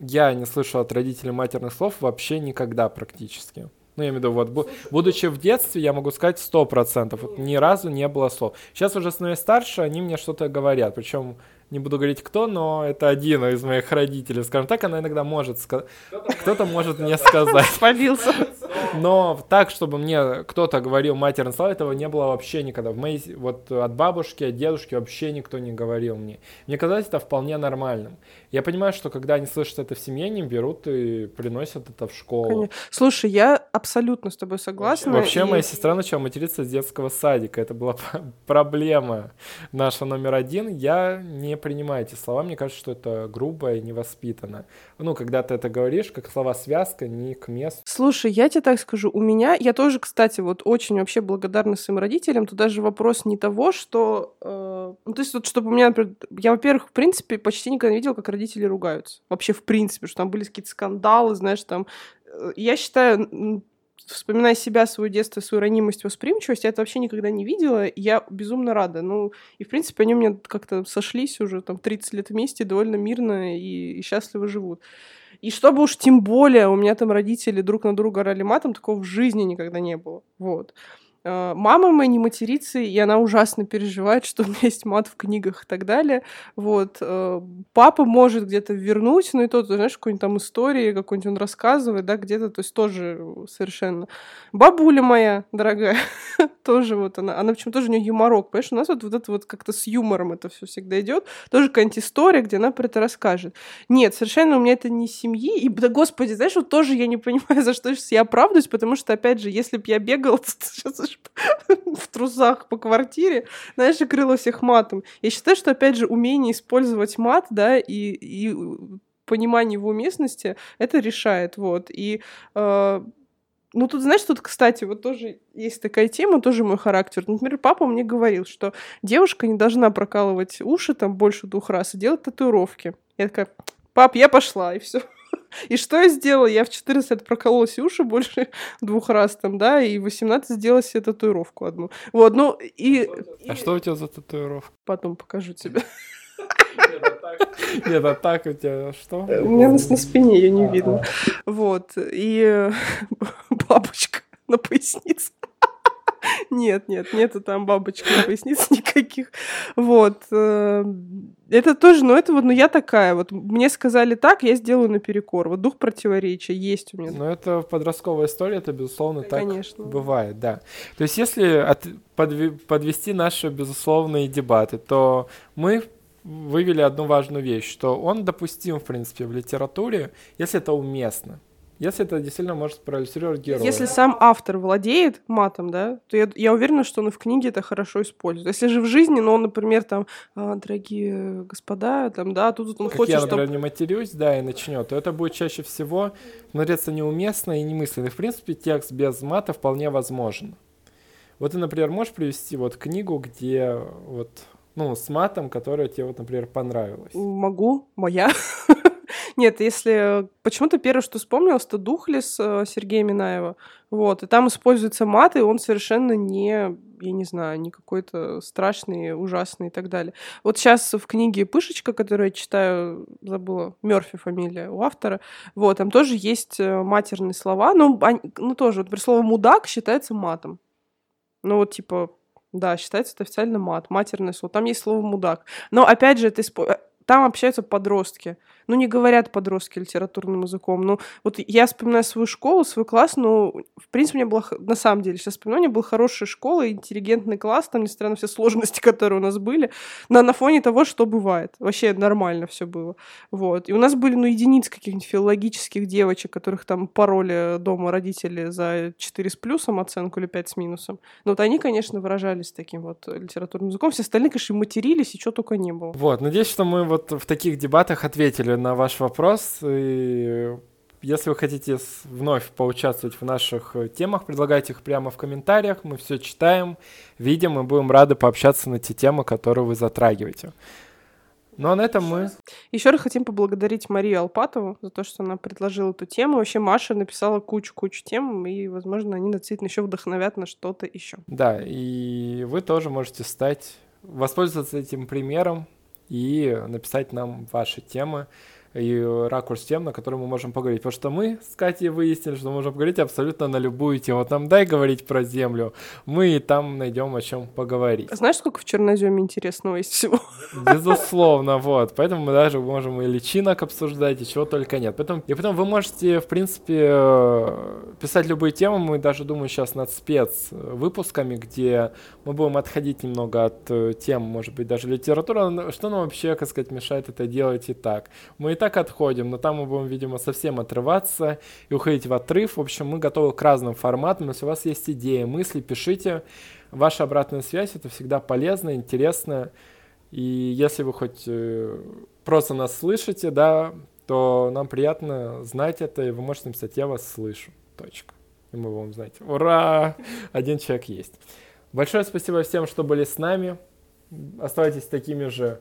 я не слышал от родителей матерных слов вообще никогда практически. Ну, я имею в виду, вот, будучи в детстве, я могу сказать сто процентов, вот, ни разу не было слов. Сейчас уже становясь старше, они мне что-то говорят, причем не буду говорить кто, но это один из моих родителей, скажем так, она иногда может сказать, кто-то может мне сказать.
Побился.
Но так, чтобы мне кто-то говорил матерные слова, этого не было вообще никогда. В моей, вот от бабушки, от дедушки вообще никто не говорил мне. Мне казалось это вполне нормальным. Я понимаю, что когда они слышат это в семье, они берут и приносят это в школу. Конечно.
Слушай, я абсолютно с тобой согласна.
Вообще, и... моя сестра начала материться с детского садика. Это была [LAUGHS] проблема наша номер один. Я не принимаю эти слова. Мне кажется, что это грубо и невоспитанно. Ну, когда ты это говоришь, как слова связка, не к месту.
Слушай, я тебе так скажу. У меня, я тоже, кстати, вот очень вообще благодарна своим родителям. Тут даже вопрос не того, что... Э, ну, то есть вот, чтобы у меня, например, я, во-первых, в принципе, почти никогда не видела, как родители ругаются. Вообще, в принципе, что там были какие-то скандалы, знаешь, там... Э, я считаю, вспоминая себя, свое детство, свою ранимость, восприимчивость, я это вообще никогда не видела, я безумно рада. Ну, и, в принципе, они у меня как-то сошлись уже, там, 30 лет вместе, довольно мирно и, и счастливо живут. И чтобы уж тем более у меня там родители друг на друга орали матом, такого в жизни никогда не было. Вот. Э, мама моя не матерится, и она ужасно переживает, что [LAUGHS] у меня есть мат в книгах и так далее. Вот. Э, папа может где-то вернуть, но и то, ты знаешь, какой-нибудь там истории, какой-нибудь он рассказывает, да, где-то, то есть тоже совершенно. Бабуля моя, дорогая, [LAUGHS] тоже вот она, она почему тоже у нее юморок, понимаешь, у нас вот, вот это вот как-то с юмором это все всегда идет, тоже какая-нибудь история, где она про это расскажет. Нет, совершенно у меня это не семьи, и, да, господи, знаешь, вот тоже я не [LAUGHS] понимаю, за что я оправдываюсь, потому что, опять же, если бы я бегала, то сейчас [LAUGHS] в трусах по квартире, знаешь, и крыла всех матом. Я считаю, что, опять же, умение использовать мат, да, и, и понимание его уместности, это решает, вот. И э, ну, тут, знаешь, тут, кстати, вот тоже есть такая тема, тоже мой характер. Например, папа мне говорил, что девушка не должна прокалывать уши там больше двух раз и делать татуировки. Я такая, пап, я пошла, и все. [LAUGHS] И что я сделала? Я в 14 лет прокололась уши больше [LAUGHS] двух раз там, да, и в 18 сделала себе татуировку одну. Вот, ну и...
А что у тебя за татуировка?
Потом покажу [LAUGHS] тебе.
Нет, а так у тебя что?
У меня на, спине ее не видно. Вот. И бабочка на пояснице. Нет, нет, нету там бабочек на пояснице [LAUGHS] никаких. Вот. Э, это тоже, ну это вот, ну я такая, вот мне сказали так, я сделаю наперекор. Вот дух противоречия есть у меня.
Ну это подростковая история, это безусловно так Конечно. бывает, да. То есть если от, подвести наши безусловные дебаты, то мы вывели одну важную вещь, что он допустим, в принципе, в литературе, если это уместно. Если это действительно может проиллюстрировать героя.
Если сам автор владеет матом, да, то я, я уверена, что он и в книге это хорошо использует. Если же в жизни, ну, он, например, там, а, дорогие господа, там, да, тут он
как
хочет,
я, например, чтоб... не матерюсь, да, и начнет, то это будет чаще всего смотреться неуместно и немысленно. В принципе, текст без мата вполне возможен. Вот ты, например, можешь привести вот книгу, где вот, ну, с матом, которая тебе вот, например, понравилась?
Могу, моя. [LAUGHS] Нет, если... Почему-то первое, что вспомнилось, это Духлес э, Сергея Минаева. Вот, и там используется мат, и он совершенно не, я не знаю, не какой-то страшный, ужасный и так далее. Вот сейчас в книге «Пышечка», которую я читаю, забыла, Мерфи фамилия у автора, вот, там тоже есть э, матерные слова, но они, ну тоже, вот при слове «мудак» считается матом. Ну вот, типа, да, считается это официально мат, матерное слово. Там есть слово «мудак». Но, опять же, это испо... Э, там общаются подростки ну, не говорят подростки литературным языком. Ну, вот я вспоминаю свою школу, свой класс, ну, в принципе, у меня была, на самом деле, сейчас вспоминаю, у меня была хорошая школа, интеллигентный класс, там, несмотря на все сложности, [LAUGHS] которые у нас были, на, на фоне того, что бывает. Вообще нормально все было. Вот. И у нас были, ну, единицы каких-нибудь филологических девочек, которых там пароли дома родители за 4 с плюсом оценку или 5 с минусом. Но вот они, конечно, выражались таким вот литературным языком. Все остальные, конечно, матерились, и чего только не было.
Вот, надеюсь, что мы вот в таких дебатах ответили на ваш вопрос. И если вы хотите вновь поучаствовать в наших темах, предлагайте их прямо в комментариях. Мы все читаем, видим и будем рады пообщаться на те темы, которые вы затрагиваете. Ну а на этом мы...
Еще раз хотим поблагодарить Марию Алпатову за то, что она предложила эту тему. Вообще Маша написала кучу-кучу тем, и, возможно, они действительно еще вдохновят на что-то еще.
Да, и вы тоже можете стать, воспользоваться этим примером и написать нам ваши темы и ракурс тем, на который мы можем поговорить. Потому что мы с Катей выяснили, что можем поговорить абсолютно на любую тему. Нам дай говорить про Землю, мы и там найдем о чем поговорить.
Знаешь, сколько в Черноземе интересного есть всего?
Безусловно, вот. Поэтому мы даже можем и личинок обсуждать, и чего только нет. Поэтому, и потом вы можете, в принципе, э, писать любые темы. Мы даже, думаю, сейчас над спецвыпусками, где мы будем отходить немного от э, тем, может быть, даже литература. Что нам вообще, как сказать, мешает это делать и так? Мы и так так отходим, но там мы будем, видимо, совсем отрываться и уходить в отрыв. В общем, мы готовы к разным форматам. Если у вас есть идеи, мысли, пишите. Ваша обратная связь — это всегда полезно, интересно. И если вы хоть э, просто нас слышите, да, то нам приятно знать это, и вы можете написать «Я вас слышу». Точка. И мы вам знаете. Ура! Один человек есть. Большое спасибо всем, что были с нами. Оставайтесь такими же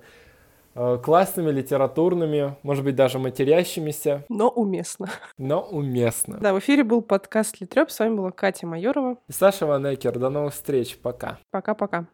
классными, литературными, может быть, даже матерящимися.
Но уместно.
Но уместно.
Да, в эфире был подкаст Литреп. С вами была Катя Майорова.
И Саша Ванекер. До новых встреч. Пока.
Пока-пока.